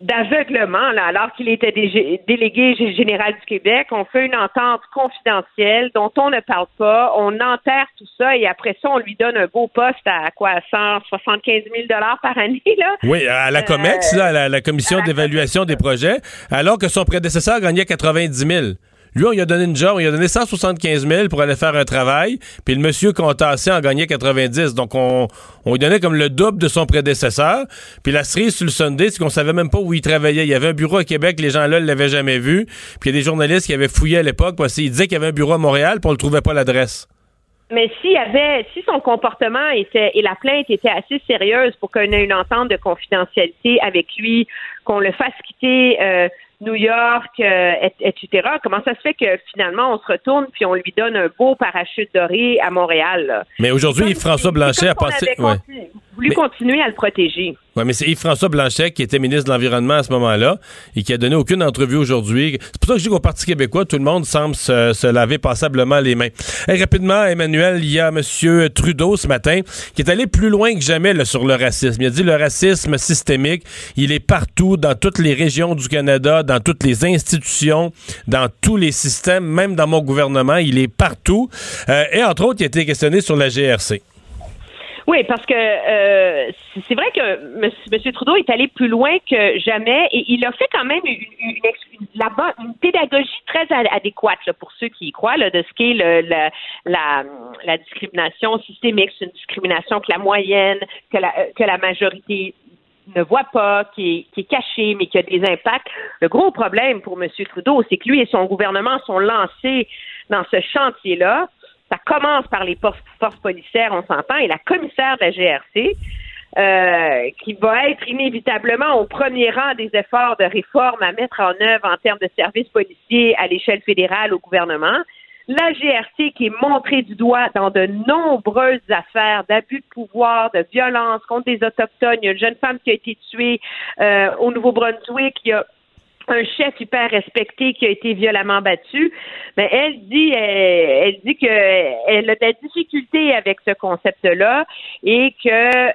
d'aveuglement, là, alors qu'il était délégué général du Québec, on fait une entente confidentielle dont on ne parle pas, on enterre tout ça et après ça, on lui donne un beau poste à quoi, 175 000 dollars par année, là. Oui, à la COMEX, euh, la, la, commission d'évaluation des projets, alors que son prédécesseur gagnait 90 000. Lui, on lui a donné une job, on lui a donné 175 000 pour aller faire un travail, puis le monsieur Contassé en gagnait 90. Donc, on, on lui donnait comme le double de son prédécesseur. Puis la cerise sur le Sunday, c'est qu'on savait même pas où il travaillait. Il y avait un bureau à Québec, les gens là ne l'avaient jamais vu. Puis il y a des journalistes qui avaient fouillé à l'époque parce qu'ils disaient qu'il y avait un bureau à Montréal, puis on ne trouvait pas l'adresse. Mais s'il avait, si son comportement était et la plainte était assez sérieuse pour qu'on ait une entente de confidentialité avec lui, qu'on le fasse quitter euh, New York, euh, etc. Comment ça se fait que finalement on se retourne puis on lui donne un beau parachute doré à Montréal? Mais aujourd'hui, François Blanchet a passé. Voulu continuer à le protéger. Oui, mais c'est Yves-François Blanchet qui était ministre de l'Environnement à ce moment-là et qui a donné aucune entrevue aujourd'hui. C'est pour ça que je dis qu'au Parti québécois, tout le monde semble se, laver passablement les mains. Et rapidement, Emmanuel, il y a M. Trudeau ce matin qui est allé plus loin que jamais là, sur le racisme. Il a dit le racisme systémique, il est partout, dans toutes les régions du Canada, dans toutes les institutions, dans tous les systèmes, même dans mon gouvernement, il est partout. Euh, et entre autres, il a été questionné sur la GRC. Oui, parce que euh, c'est vrai que M. Trudeau est allé plus loin que jamais et il a fait quand même une, une, pédagogie très adéquate pour ceux qui y croient de ce qu'est la, discrimination systémique. C'est une discrimination que la moyenne, que la, euh, majorité ne voit pas, qui est, qui est cachée, mais qui a des impacts. Le gros problème pour M. Trudeau, c'est que lui et son gouvernement sont lancés dans ce chantier-là ça commence par les forces, policières, on s'entend, et la commissaire de la GRC, euh, qui va être inévitablement au premier rang des efforts de réforme à mettre en œuvre en termes de services policiers à l'échelle fédérale au gouvernement. La GRC qui est montrée du doigt dans de nombreuses affaires d'abus de pouvoir, de violence contre des Autochtones. Il y a une jeune femme qui a été tuée euh, au Nouveau-Brunswick. Il y a un chef hyper respecté qui a été violemment battu, mais elle dit euh, elle, dit que elle a des difficultés avec ce concept-là et que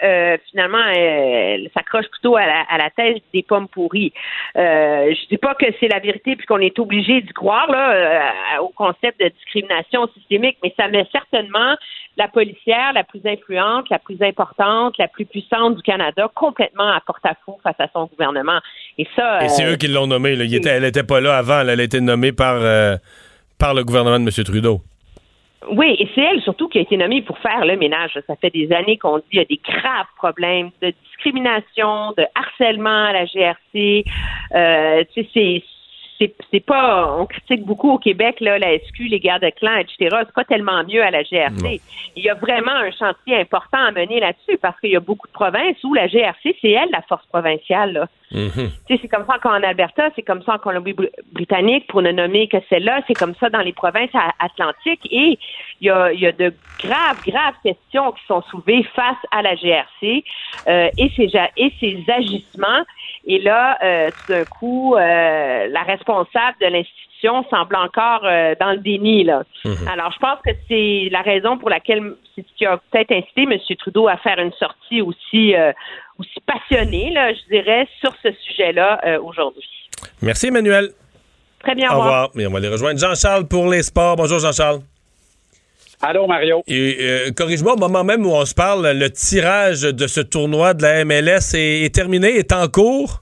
euh, finalement elle, s'accroche plutôt à la, à la thèse des pommes pourries. Euh, je dis pas que c'est la vérité puisqu'on est obligé d'y croire là euh, au concept de discrimination systémique, mais ça met certainement la policière la plus influente, la plus importante, la plus puissante du Canada complètement à porte-à-faux face à son gouvernement. Et ça. Et c'est eux qui l'ont nommée. elle n'était pas là avant. Elle a été nommée par, euh, par le gouvernement de M. Trudeau. Oui, et c'est elle surtout qui a été nommée pour faire le ménage. Ça fait des années qu'on dit qu'il y a des graves problèmes de discrimination, de harcèlement à la GRC. Euh, c'est c'est pas on critique beaucoup au Québec là la SQ les gardes de clan etc c'est pas tellement mieux à la GRC il y a vraiment un chantier important à mener là-dessus parce qu'il y a beaucoup de provinces où la GRC c'est elle la force provinciale là mm-hmm. c'est comme ça qu'en Alberta c'est comme ça en Colombie-Britannique pour ne nommer que celle-là c'est comme ça dans les provinces atlantiques et il y a, de graves graves questions qui sont soulevées face à la GRC euh, et ses agissements et là, euh, tout d'un coup, euh, la responsable de l'institution semble encore euh, dans le déni. Là. Mhm. Alors, je pense que c'est la raison pour laquelle c'est ce qui a peut-être incité M. Trudeau à faire une sortie aussi, aussi passionnée, là, je dirais, sur ce sujet-là aujourd'hui. Merci, Emmanuel. Très bien, au revoir. Et on va aller rejoindre Jean-Charles pour les sports. Bonjour, Jean-Charles. Allô, Mario. Et euh, corrige-moi, au moment même où on se parle, le tirage de ce tournoi de la MLS est, terminé, est en cours?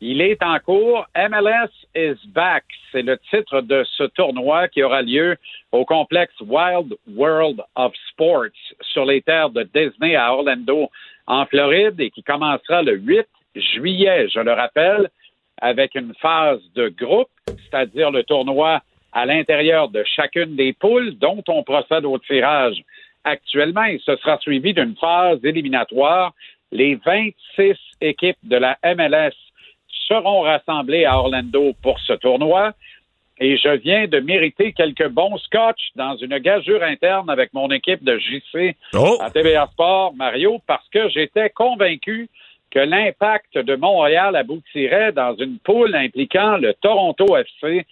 Il est en cours. MLS is back. C'est le titre de ce tournoi qui aura lieu au complexe Wild World of Sports sur les terres de Disney à Orlando, en Floride, et qui commencera le 8 juillet, je le rappelle, avec une phase de groupe, c'est-à-dire le tournoi à l'intérieur de chacune des poules dont on procède au tirage actuellement et ce sera suivi d'une phase éliminatoire. Les 26 équipes de la MLS seront rassemblées à Orlando pour ce tournoi et je viens de mériter quelques bons scotch dans une gageure interne avec mon équipe de JC oh! à TVA Sport, Mario, parce que j'étais convaincu que l'impact de Montréal aboutirait dans une poule impliquant le Toronto FC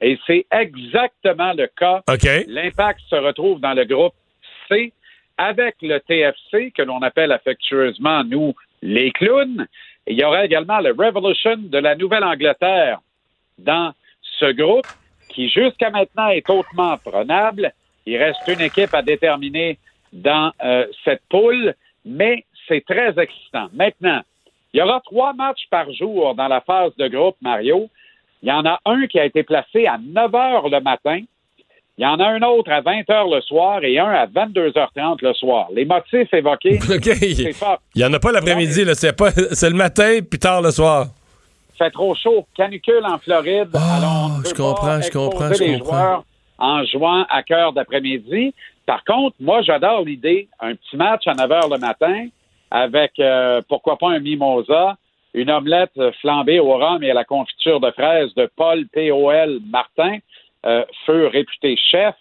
et c'est exactement le cas. L'impact se retrouve dans le groupe C avec le TFC, que l'on appelle affectueusement, nous, les clowns. Il y aura également le Revolution de la Nouvelle-Angleterre dans ce groupe qui, jusqu'à maintenant, est hautement prenable. Il reste une équipe à déterminer dans euh, cette poule, mais c'est très excitant. Maintenant, il y aura trois matchs par jour dans la phase de groupe, Mario. Il y en a un qui a été placé à 9 heures le matin. Il y en a un autre à 20 heures le soir et un à 22h30 le soir. Les motifs évoqués, c'est fort. Il n'y en a pas l'après-midi, c'est pas c'est le matin puis tard le soir. fait trop chaud. Canicule en Floride. Oh, je comprends, je comprends, je comprends. en jouant à cœur d'après-midi. Par contre, moi, j'adore l'idée. Un petit match à 9 heures le matin avec, euh, pourquoi pas un mimosa, une omelette flambée au rhum et à la confiture de fraises de Paul P.O.L. Martin, euh, feu réputé chef.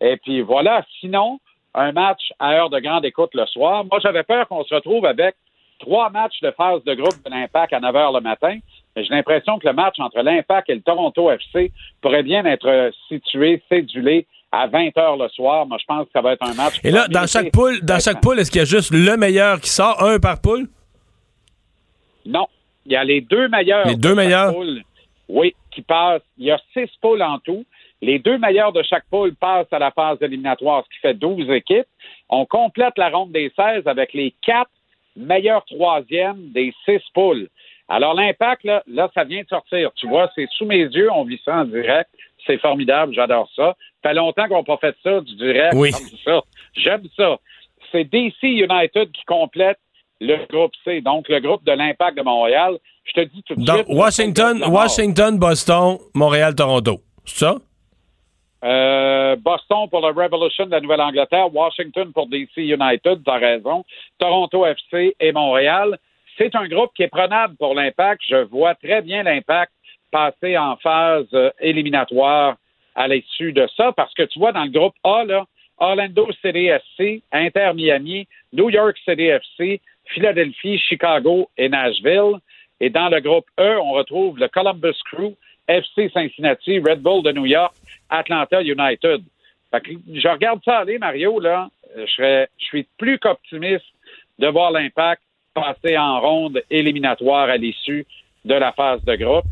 Et puis voilà, sinon, un match à heure de grande écoute le soir. Moi, j'avais peur qu'on se retrouve avec trois matchs de phase de groupe de l'Impact à 9 h le matin. Mais j'ai l'impression que le match entre l'Impact et le Toronto FC pourrait bien être situé, cédulé à 20 h le soir. Moi, je pense que ça va être un match. Et là, dans chaque poule, dans chaque poule, est-ce qu'il y a juste le meilleur qui sort, un par poule? Non. Il y a les deux meilleurs. Les deux meilleurs? Poule, oui, qui passent. Il y a six poules en tout. Les deux meilleurs de chaque poule passent à la phase éliminatoire, ce qui fait 12 équipes. On complète la ronde des 16 avec les quatre meilleurs troisièmes des six poules. Alors, l'impact, là, là, ça vient de sortir. Tu vois, c'est sous mes yeux, on vit ça en direct. C'est formidable, j'adore ça. Ça fait longtemps qu'on n'a pas fait ça, du direct. Oui. Ça. J'aime ça. C'est DC United qui complète le groupe C, donc le groupe de l'Impact de Montréal. Je te dis tout de Donc, suite. Washington, Washington, Boston, Montréal, Toronto. C'est ça? Euh, Boston pour le Revolution de la Nouvelle-Angleterre, Washington pour DC United, t'as raison, Toronto FC et Montréal. C'est un groupe qui est prenable pour l'Impact. Je vois très bien l'Impact passer en phase euh, éliminatoire à l'issue de ça, parce que tu vois, dans le groupe A, là, Orlando City FC, Inter Miami, New York City FC, Philadelphie, Chicago et Nashville. Et dans le groupe E, on retrouve le Columbus Crew, FC Cincinnati, Red Bull de New York, Atlanta United. Je regarde ça aller, Mario, là. Je, suis plus qu'optimiste de voir l'impact passer en ronde éliminatoire à l'issue de la phase de groupe.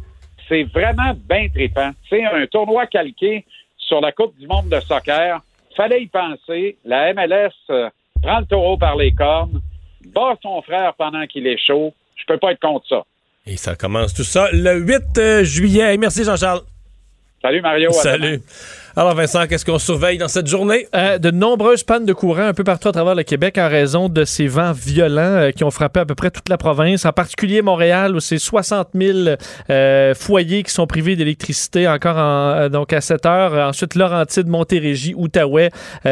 C'est vraiment bien trippant. C'est un tournoi calqué sur la Coupe du monde de soccer. Fallait y penser. La MLS euh, prend le taureau par les cornes, bat son frère pendant qu'il est chaud. Je peux pas être contre ça. Et ça commence tout ça le 8 euh, juillet. Merci Jean-Charles. Salut Mario. Salut. Alors Vincent, qu'est-ce qu'on surveille dans cette journée? Euh, de nombreuses pannes de courant un peu partout à travers le Québec en raison de ces vents violents euh, qui ont frappé à peu près toute la province, en particulier Montréal où c'est 60 000 euh, foyers qui sont privés d'électricité encore en, donc à 7 heures. Ensuite, Laurentide, Montérégie, Outaouais,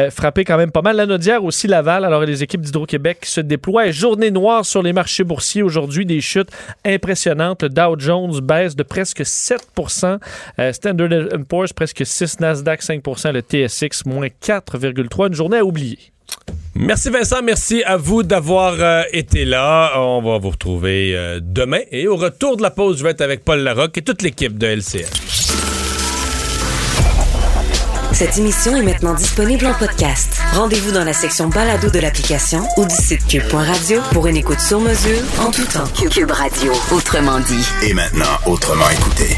frappé quand même pas mal. La Naudière aussi, Laval. Alors les équipes d'Hydro-Québec se déploient. Journée noire sur les marchés boursiers aujourd'hui, des chutes impressionnantes. Le Dow Jones baisse de presque 7% euh, Standard Poor's presque 6 Nasdaq 5 le TSX moins 4,3 Une journée à oublier. Merci Vincent, merci à vous d'avoir euh, été là. On va vous retrouver euh, demain. Et au retour de la pause, je vais être avec Paul Larocque et toute l'équipe de LCF. Cette émission est maintenant disponible en podcast. Rendez-vous dans la section balado de l'application ou du site cube.radio pour une écoute sur mesure en tout temps. Cube Radio, autrement dit. Et maintenant, autrement écouté.